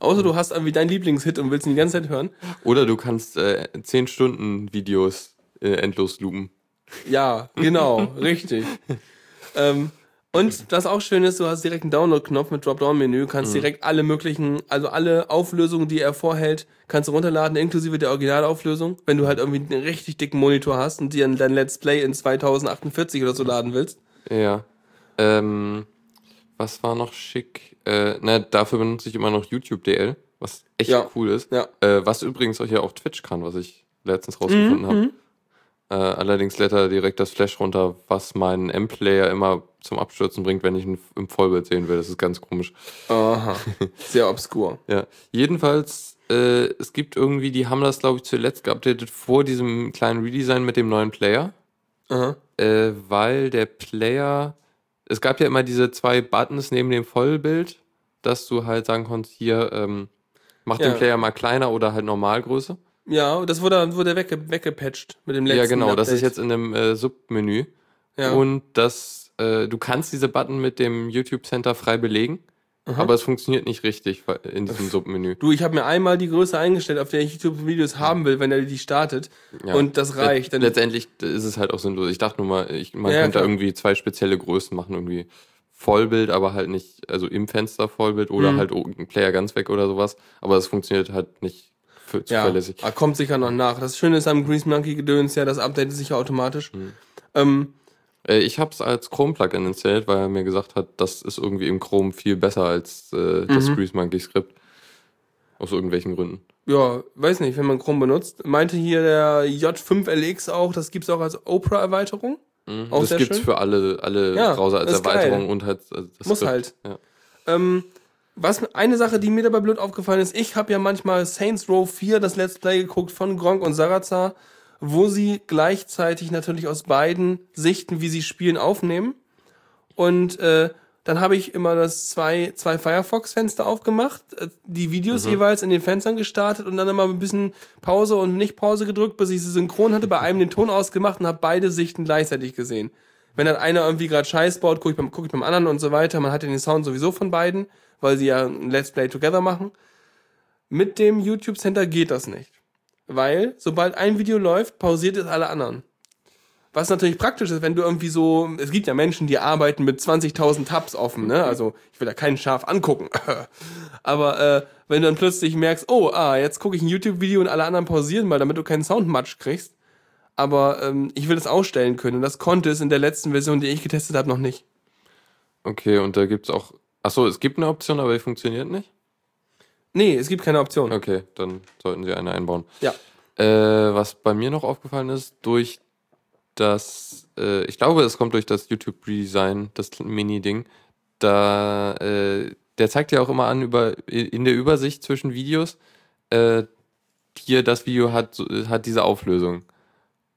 Speaker 3: Außer du hast irgendwie deinen Lieblingshit und willst ihn die ganze Zeit hören.
Speaker 2: Oder du kannst äh, 10 Stunden Videos äh, endlos loopen.
Speaker 3: Ja, genau, richtig. Ähm, und das auch schön ist, du hast direkt einen Download-Knopf mit Dropdown-Menü, kannst direkt alle möglichen, also alle Auflösungen, die er vorhält, kannst du runterladen, inklusive der Originalauflösung, wenn du halt irgendwie einen richtig dicken Monitor hast und dir dein Let's Play in 2048 oder so laden willst.
Speaker 2: Ja. Ähm, was war noch schick? Äh, na, dafür benutze ich immer noch YouTube DL, was echt
Speaker 3: Ja.
Speaker 2: cool ist.
Speaker 3: Ja.
Speaker 2: Äh, was übrigens auch hier auf Twitch kann, was ich letztens rausgefunden
Speaker 3: Mhm,
Speaker 2: habe. Äh, allerdings lädt er direkt das Flash runter, was meinen M-Player immer zum Abstürzen bringt, wenn ich ihn im Vollbild sehen will. Das ist ganz komisch.
Speaker 3: Aha, sehr obskur.
Speaker 2: Ja. Jedenfalls, äh, es gibt irgendwie, die haben das, glaube ich, zuletzt geupdatet vor diesem kleinen Redesign mit dem neuen Player.
Speaker 3: Aha.
Speaker 2: äh, weil der Player, es gab ja immer diese zwei Buttons neben dem Vollbild, dass du halt sagen konntest, hier, ähm, mach
Speaker 3: Ja.
Speaker 2: den Player mal kleiner oder halt Normalgröße.
Speaker 3: Ja, das wurde, wurde wegge weggepatcht mit dem letzten
Speaker 2: ja, genau, das ist
Speaker 3: Update.
Speaker 2: jetzt in dem äh, Submenü.
Speaker 3: Ja.
Speaker 2: Und das, äh, du kannst diese Button mit dem YouTube Center frei belegen, aber es funktioniert nicht richtig in diesem Submenü.
Speaker 3: Du, ich habe mir einmal die Größe eingestellt, auf der ich YouTube-Videos haben will, wenn er die startet.
Speaker 2: Ja.
Speaker 3: Und das reicht. Dann,
Speaker 2: Letztendlich ist es halt auch sinnlos. Ich dachte nur mal, ich, man
Speaker 3: Ja,
Speaker 2: könnte
Speaker 3: klar.
Speaker 2: irgendwie zwei spezielle Größen machen, irgendwie Vollbild, aber halt nicht, also im Fenster Vollbild oder
Speaker 3: Mhm.
Speaker 2: halt ein Player ganz weg oder sowas. Aber es funktioniert halt nicht für,
Speaker 3: ja,
Speaker 2: zuverlässig.
Speaker 3: ah, kommt sicher noch nach. Das Schöne ist am Grease Monkey Gedöns ja, das updatet sich ja automatisch.
Speaker 2: Mhm.
Speaker 3: Ähm,
Speaker 2: Äh, ich habe es als Chrome-Plugin installiert, weil er mir gesagt hat, das ist irgendwie im Chrome viel besser als äh, das
Speaker 3: Mhm.
Speaker 2: Grease Monkey Skript. Aus irgendwelchen Gründen.
Speaker 3: ja, weiß nicht, wenn man Chrome benutzt. Meinte hier der J5LX auch, das gibt's auch als Opera-Erweiterung. Auch
Speaker 2: das gibt's
Speaker 3: schön.
Speaker 2: für alle, alle
Speaker 3: Ja,
Speaker 2: Browser als Erweiterung
Speaker 3: geil.
Speaker 2: und halt also das
Speaker 3: Muss
Speaker 2: Skript.
Speaker 3: halt.
Speaker 2: Ja.
Speaker 3: Ähm, was eine Sache, die mir dabei blöd aufgefallen ist, ich habe ja manchmal Saints Row 4, das Let's Play geguckt von Gronk und Sarazar, wo sie gleichzeitig natürlich aus beiden Sichten, wie sie spielen, aufnehmen. Und äh, dann habe ich immer das zwei, zwei Firefox-Fenster aufgemacht, äh, die Videos jeweils in den Fenstern gestartet und dann immer ein bisschen Pause und nicht Pause gedrückt, bis ich sie synchron hatte, bei einem den Ton ausgemacht und habe beide Sichten gleichzeitig gesehen. Wenn dann einer irgendwie gerade Scheiß baut, gucke ich, beim, guck ich beim anderen und so weiter. Man hat ja den Sound sowieso von beiden, weil sie ja ein Let's Play Together machen. Mit dem YouTube Center geht das nicht. Weil, sobald ein Video läuft, pausiert es alle anderen. Was natürlich praktisch ist, wenn du irgendwie so, es gibt ja Menschen, die arbeiten mit 20.000 Tabs offen, ne? Also, ich will da keinen scharf angucken. Aber äh, wenn du dann plötzlich merkst, oh, ah, jetzt gucke ich ein YouTube-Video und alle anderen pausieren mal, damit du keinen Soundmatch kriegst. Aber ähm, ich will das ausstellen können und das konnte es in der letzten Version, die ich getestet habe, noch nicht.
Speaker 2: Okay, und da gibt's auch. Achso, es gibt eine Option, aber die funktioniert nicht?
Speaker 3: Nee, es gibt keine Option.
Speaker 2: Okay, dann sollten sie eine einbauen.
Speaker 3: Ja.
Speaker 2: Äh, was bei mir noch aufgefallen ist, durch das, äh, ich glaube, es kommt durch das YouTube Redesign, das Mini-Ding. Da, äh, der zeigt ja auch immer an, über, in der Übersicht zwischen Videos, äh, hier das Video hat, so- hat diese Auflösung.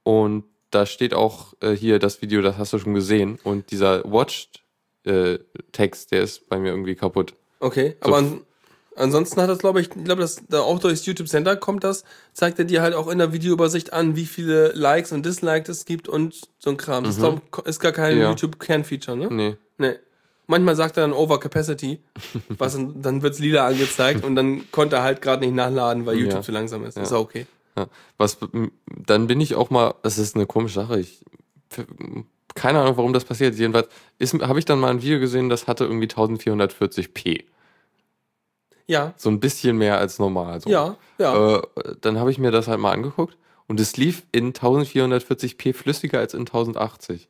Speaker 2: Und da steht auch äh, hier das Video, das hast du schon gesehen. Und dieser Watched-Text, der ist bei mir irgendwie kaputt.
Speaker 3: Okay, aber an, ansonsten hat das, glaube ich, ich glaube, das da auch durchs YouTube Center kommt das, zeigt er dir halt auch in der Videoübersicht an, wie viele Likes und Dislikes es gibt und so ein Kram. Das ist, glaub, ist gar kein
Speaker 2: Ja.
Speaker 3: YouTube-Kernfeature, ne?
Speaker 2: Nee.
Speaker 3: Nee. Manchmal sagt er dann Overcapacity, was dann, dann wird's lila angezeigt und dann konnte er halt gerade nicht nachladen, weil YouTube
Speaker 2: Ja.
Speaker 3: zu langsam ist. Ist auch okay.
Speaker 2: Ja. Was, dann bin ich auch mal, das ist eine komische Sache. Ich, keine Ahnung, warum das passiert. Jedenfalls habe ich dann mal ein Video gesehen, das hatte irgendwie 1440p.
Speaker 3: Ja,
Speaker 2: So ein bisschen mehr als normal. So.
Speaker 3: ja, ja.
Speaker 2: Äh, dann habe ich mir das halt mal angeguckt und es lief in 1440p flüssiger als in 1080.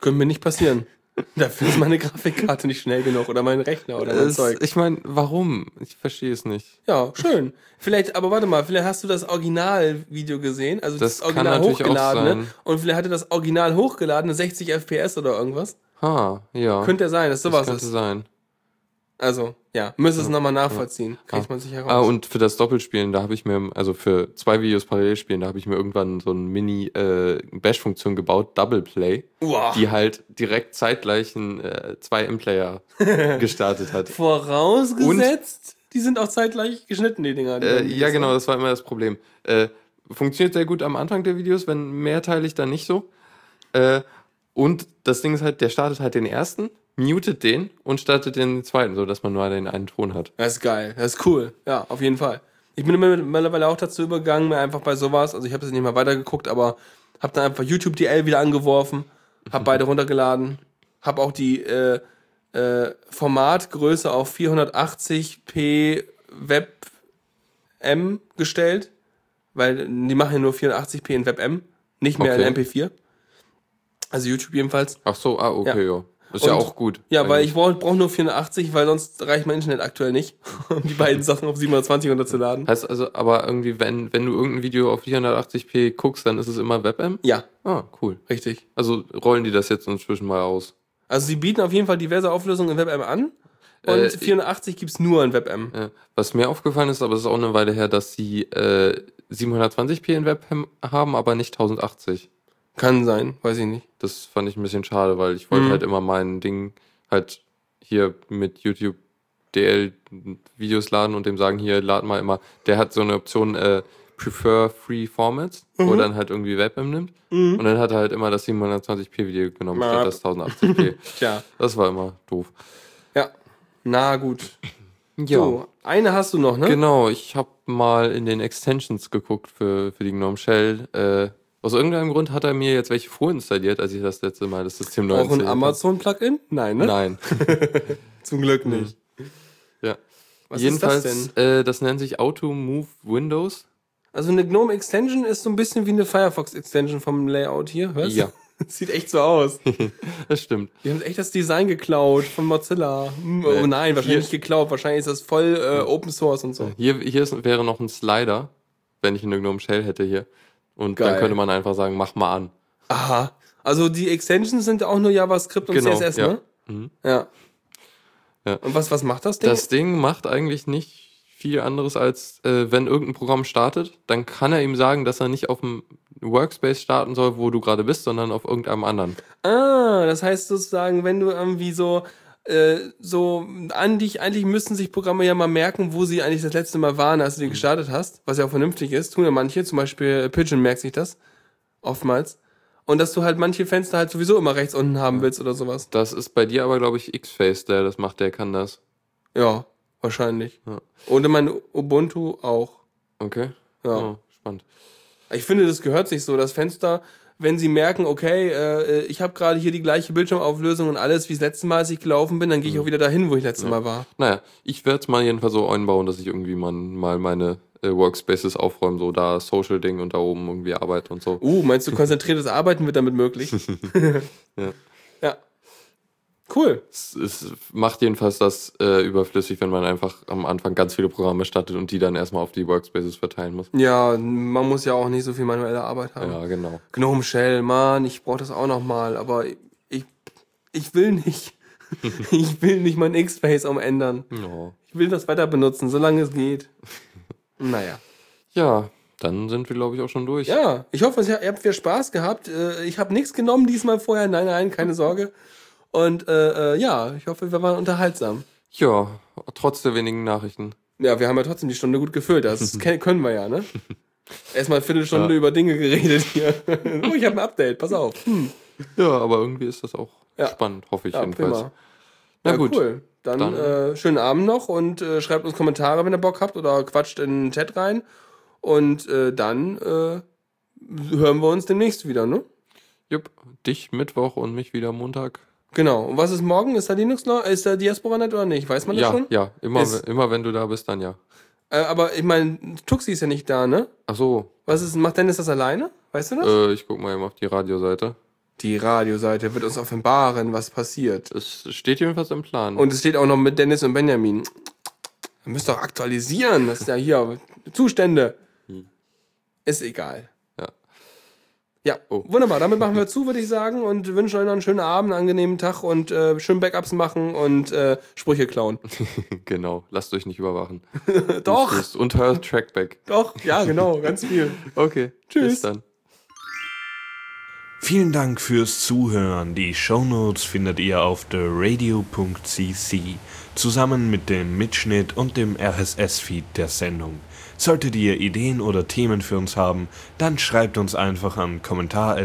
Speaker 3: Könnte mir nicht passieren. Dafür ist meine Grafikkarte nicht schnell genug oder mein Rechner oder mein
Speaker 2: Es,
Speaker 3: Zeug.
Speaker 2: ich meine, warum? Ich verstehe es nicht.
Speaker 3: Ja, schön. Vielleicht, aber warte mal, vielleicht hast du das Originalvideo gesehen, also das,
Speaker 2: Das
Speaker 3: Original hochgeladene und vielleicht hatte das Original hochgeladene 60 FPS oder irgendwas.
Speaker 2: Ha, ja.
Speaker 3: Könnte ja sein, dass
Speaker 2: das
Speaker 3: sowas
Speaker 2: könnte
Speaker 3: ist.
Speaker 2: sein.
Speaker 3: Also, ja, müsste es nochmal nachvollziehen. Kriegt man sich heraus.
Speaker 2: Ah, und für das Doppelspielen, da habe ich mir, also für zwei Videos parallel spielen, da habe ich mir irgendwann so eine Mini-Bash-Funktion gebaut, Double Play,
Speaker 3: Wow.
Speaker 2: die halt direkt zeitgleich ein, äh, zwei M-Player gestartet hat.
Speaker 3: Vorausgesetzt, die sind auch zeitgleich geschnitten, die Dinger. die
Speaker 2: Äh, ja, genau, das war immer das Problem. Äh, funktioniert sehr gut am Anfang der Videos, wenn mehrteilig dann nicht so. Äh, und das Ding ist halt, der startet halt den ersten, mutet den und startet den zweiten, so dass man nur den einen Ton hat.
Speaker 3: Das ist geil, das ist cool. Ja, auf jeden Fall. Ich bin immer- mittlerweile auch dazu übergegangen, mir einfach bei sowas, also ich habe jetzt nicht mal weitergeguckt, aber habe dann einfach YouTube DL wieder angeworfen, habe beide runtergeladen, habe auch die äh, äh, Formatgröße auf 480p WebM gestellt, weil die machen ja nur 480p in WebM, nicht mehr
Speaker 2: Okay.
Speaker 3: in MP4. Also YouTube jedenfalls.
Speaker 2: Ach so, ah, okay, ja. Ist ja
Speaker 3: Und-
Speaker 2: auch gut.
Speaker 3: Ja, weil
Speaker 2: eigentlich.
Speaker 3: ich brauche brauch nur 480, weil sonst reicht mein Internet aktuell nicht, um die beiden Sachen auf 720 runterzuladen.
Speaker 2: Heißt also, aber irgendwie, wenn, wenn du irgendein Video auf 480p guckst, dann ist es immer WebM?
Speaker 3: Ja,
Speaker 2: Ah, cool.
Speaker 3: richtig.
Speaker 2: Also rollen die das jetzt inzwischen mal aus.
Speaker 3: Also sie bieten auf jeden Fall diverse Auflösungen in WebM an und
Speaker 2: Äh,
Speaker 3: 480 gibt's nur in WebM.
Speaker 2: Ja. Was mir aufgefallen ist, aber es ist auch eine Weile her, dass sie äh, 720p in WebM haben, aber nicht 1080.
Speaker 3: Kann sein, weiß ich nicht.
Speaker 2: Das fand ich ein bisschen schade, weil ich wollte
Speaker 3: Mhm.
Speaker 2: halt immer mein Ding halt hier mit YouTube DL Videos laden und dem sagen, hier lad mal immer. Der hat so eine Option, äh, Prefer Free Formats, wo
Speaker 3: Mhm.
Speaker 2: er dann halt irgendwie WebM nimmt. Und dann hat er halt immer das 720p Video genommen, statt das 1080p.
Speaker 3: Tja,
Speaker 2: das war immer doof.
Speaker 3: ja. Na gut.
Speaker 2: Ja.
Speaker 3: So, eine hast du noch, ne?
Speaker 2: Genau, ich habe mal in den Extensions geguckt für, für die GNOME Shell. Äh, aus irgendeinem Grund hat er mir jetzt welche vorinstalliert, als ich das letzte Mal das System neu
Speaker 3: Auch ein
Speaker 2: installiert habe.
Speaker 3: Amazon-Plugin? Nein, ne?
Speaker 2: Nein.
Speaker 3: Zum Glück nicht.
Speaker 2: ja.
Speaker 3: Was
Speaker 2: Jedenfalls,
Speaker 3: ist das denn?
Speaker 2: Äh, das nennt sich Auto Move Windows.
Speaker 3: Also eine GNOME Extension ist so ein bisschen wie eine Firefox Extension vom Layout hier. Hörst du?
Speaker 2: Ja.
Speaker 3: Sieht echt so aus.
Speaker 2: Das stimmt.
Speaker 3: Die haben echt das Design geklaut von Mozilla. Hm, oh
Speaker 2: Nee.
Speaker 3: nein, wahrscheinlich
Speaker 2: Hier-
Speaker 3: nicht geklaut. Wahrscheinlich ist das voll äh, Open Source und so.
Speaker 2: Hier, hier ist, wäre noch ein Slider, wenn ich eine GNOME Shell hätte hier. Und
Speaker 3: Geil.
Speaker 2: dann könnte man einfach sagen, mach mal an.
Speaker 3: Aha. Also die Extensions sind auch nur JavaScript und
Speaker 2: Genau,
Speaker 3: CSS,
Speaker 2: ja.
Speaker 3: ne?
Speaker 2: Mhm.
Speaker 3: Ja.
Speaker 2: Ja.
Speaker 3: Und was, was macht das Ding?
Speaker 2: Das Ding macht eigentlich nicht viel anderes als, äh, wenn irgendein Programm startet, dann kann er ihm sagen, dass er nicht auf dem Workspace starten soll, wo du gerade bist, sondern auf irgendeinem anderen.
Speaker 3: ah, das heißt sozusagen, wenn du irgendwie so äh, so an dich, eigentlich müssten sich Programme ja mal merken, wo sie eigentlich das letzte Mal waren, als du
Speaker 2: Mhm.
Speaker 3: die gestartet hast, was ja auch vernünftig ist, tun ja manche, zum Beispiel Pigeon merkt sich das, oftmals. Und dass du halt manche Fenster halt sowieso immer rechts unten haben willst oder sowas.
Speaker 2: Das ist bei dir aber, glaube ich, X-Face, der das macht, der kann das.
Speaker 3: Ja, wahrscheinlich.
Speaker 2: Ja.
Speaker 3: Und in mein Ubuntu auch.
Speaker 2: Okay.
Speaker 3: Ja.
Speaker 2: Oh, spannend.
Speaker 3: Ich finde, das gehört sich so. Das Fenster, wenn sie merken, okay, äh, ich habe gerade hier die gleiche Bildschirmauflösung und alles wie das letzte Mal, als ich gelaufen bin, dann gehe ich auch wieder dahin, wo ich letztes Mal war.
Speaker 2: Naja, ich werde es mal jedenfalls so einbauen, dass ich irgendwie mal, mal meine äh, Workspaces aufräume, so da Social-Ding und da oben irgendwie arbeite und so.
Speaker 3: Uh, meinst du, konzentriertes Arbeiten wird damit möglich?
Speaker 2: Ja.
Speaker 3: Ja. Cool.
Speaker 2: Es, es macht jedenfalls das äh, überflüssig, wenn man einfach am Anfang ganz viele Programme startet und die dann erstmal auf die Workspaces verteilen muss.
Speaker 3: Ja, man muss ja auch nicht so viel manuelle Arbeit haben.
Speaker 2: Ja, genau.
Speaker 3: Gnome Shell, Mann, ich brauche das auch noch mal, aber ich, ich will nicht. ich will nicht mein X-Face umändern.
Speaker 2: Ja.
Speaker 3: Ich will das weiter benutzen, solange es geht. Naja.
Speaker 2: ja, dann sind wir, glaube ich, auch schon durch.
Speaker 3: Ja, ich hoffe, ihr habt viel Spaß gehabt. Äh, Ich habe nichts genommen diesmal vorher. Nein, nein, keine Sorge. Und äh, äh, ja, ich hoffe, wir waren unterhaltsam.
Speaker 2: Ja, trotz der wenigen Nachrichten.
Speaker 3: Ja, wir haben ja trotzdem die Stunde gut gefüllt. Das können wir ja, ne? Erstmal eine Viertelstunde
Speaker 2: Ja.
Speaker 3: über Dinge geredet hier. oh, ich habe ein Update, pass auf. Hm.
Speaker 2: Ja, aber irgendwie ist das auch
Speaker 3: Ja.
Speaker 2: spannend, hoffe ich
Speaker 3: Ja,
Speaker 2: jedenfalls.
Speaker 3: prima.
Speaker 2: Na
Speaker 3: ja,
Speaker 2: gut.
Speaker 3: cool. Dann,
Speaker 2: Dann-
Speaker 3: Äh, schönen Abend noch und äh, schreibt uns Kommentare, wenn ihr Bock habt oder quatscht in den Chat rein. Und äh, dann äh, hören wir uns demnächst wieder, ne?
Speaker 2: Jupp, dich Mittwoch und mich wieder Montag.
Speaker 3: Genau. Und was ist morgen? Ist da Linux noch? Ist da Diaspora-Net oder nicht? Weiß man das
Speaker 2: Ja,
Speaker 3: schon?
Speaker 2: ja, immer,
Speaker 3: Ist-
Speaker 2: immer wenn du da bist, dann ja.
Speaker 3: Äh, aber ich meine, Tuxi ist ja nicht da, ne?
Speaker 2: Ach so,
Speaker 3: Was ist, macht Dennis das alleine? Weißt du das?
Speaker 2: äh, ich guck mal eben auf die Radioseite.
Speaker 3: Die Radioseite wird uns offenbaren, was passiert.
Speaker 2: Es steht jedenfalls im Plan.
Speaker 3: Und es steht auch noch mit Dennis und Benjamin. Ihr müsst doch aktualisieren. Das ist ja hier Zustände. Ist egal.
Speaker 2: Ja.
Speaker 3: Ja, wunderbar. Damit machen wir zu, würde ich sagen, und wünschen euch noch einen schönen Abend, einen angenehmen Tag und äh, schön Backups machen und äh, Sprüche klauen.
Speaker 2: genau, lasst euch nicht überwachen.
Speaker 3: Doch.
Speaker 2: Tschüss. Und hört Trackback.
Speaker 3: Doch, ja, genau, ganz viel.
Speaker 2: Okay,
Speaker 3: Tschüss.
Speaker 2: Bis dann.
Speaker 1: Vielen Dank fürs Zuhören. Die Shownotes findet ihr auf theradio.cc zusammen mit dem Mitschnitt und dem RSS-Feed der Sendung. Solltet ihr Ideen oder Themen für uns haben, dann schreibt uns einfach an kommentar.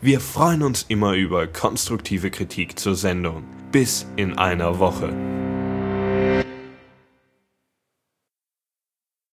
Speaker 1: Wir freuen uns immer über konstruktive Kritik zur Sendung. Bis in einer Woche.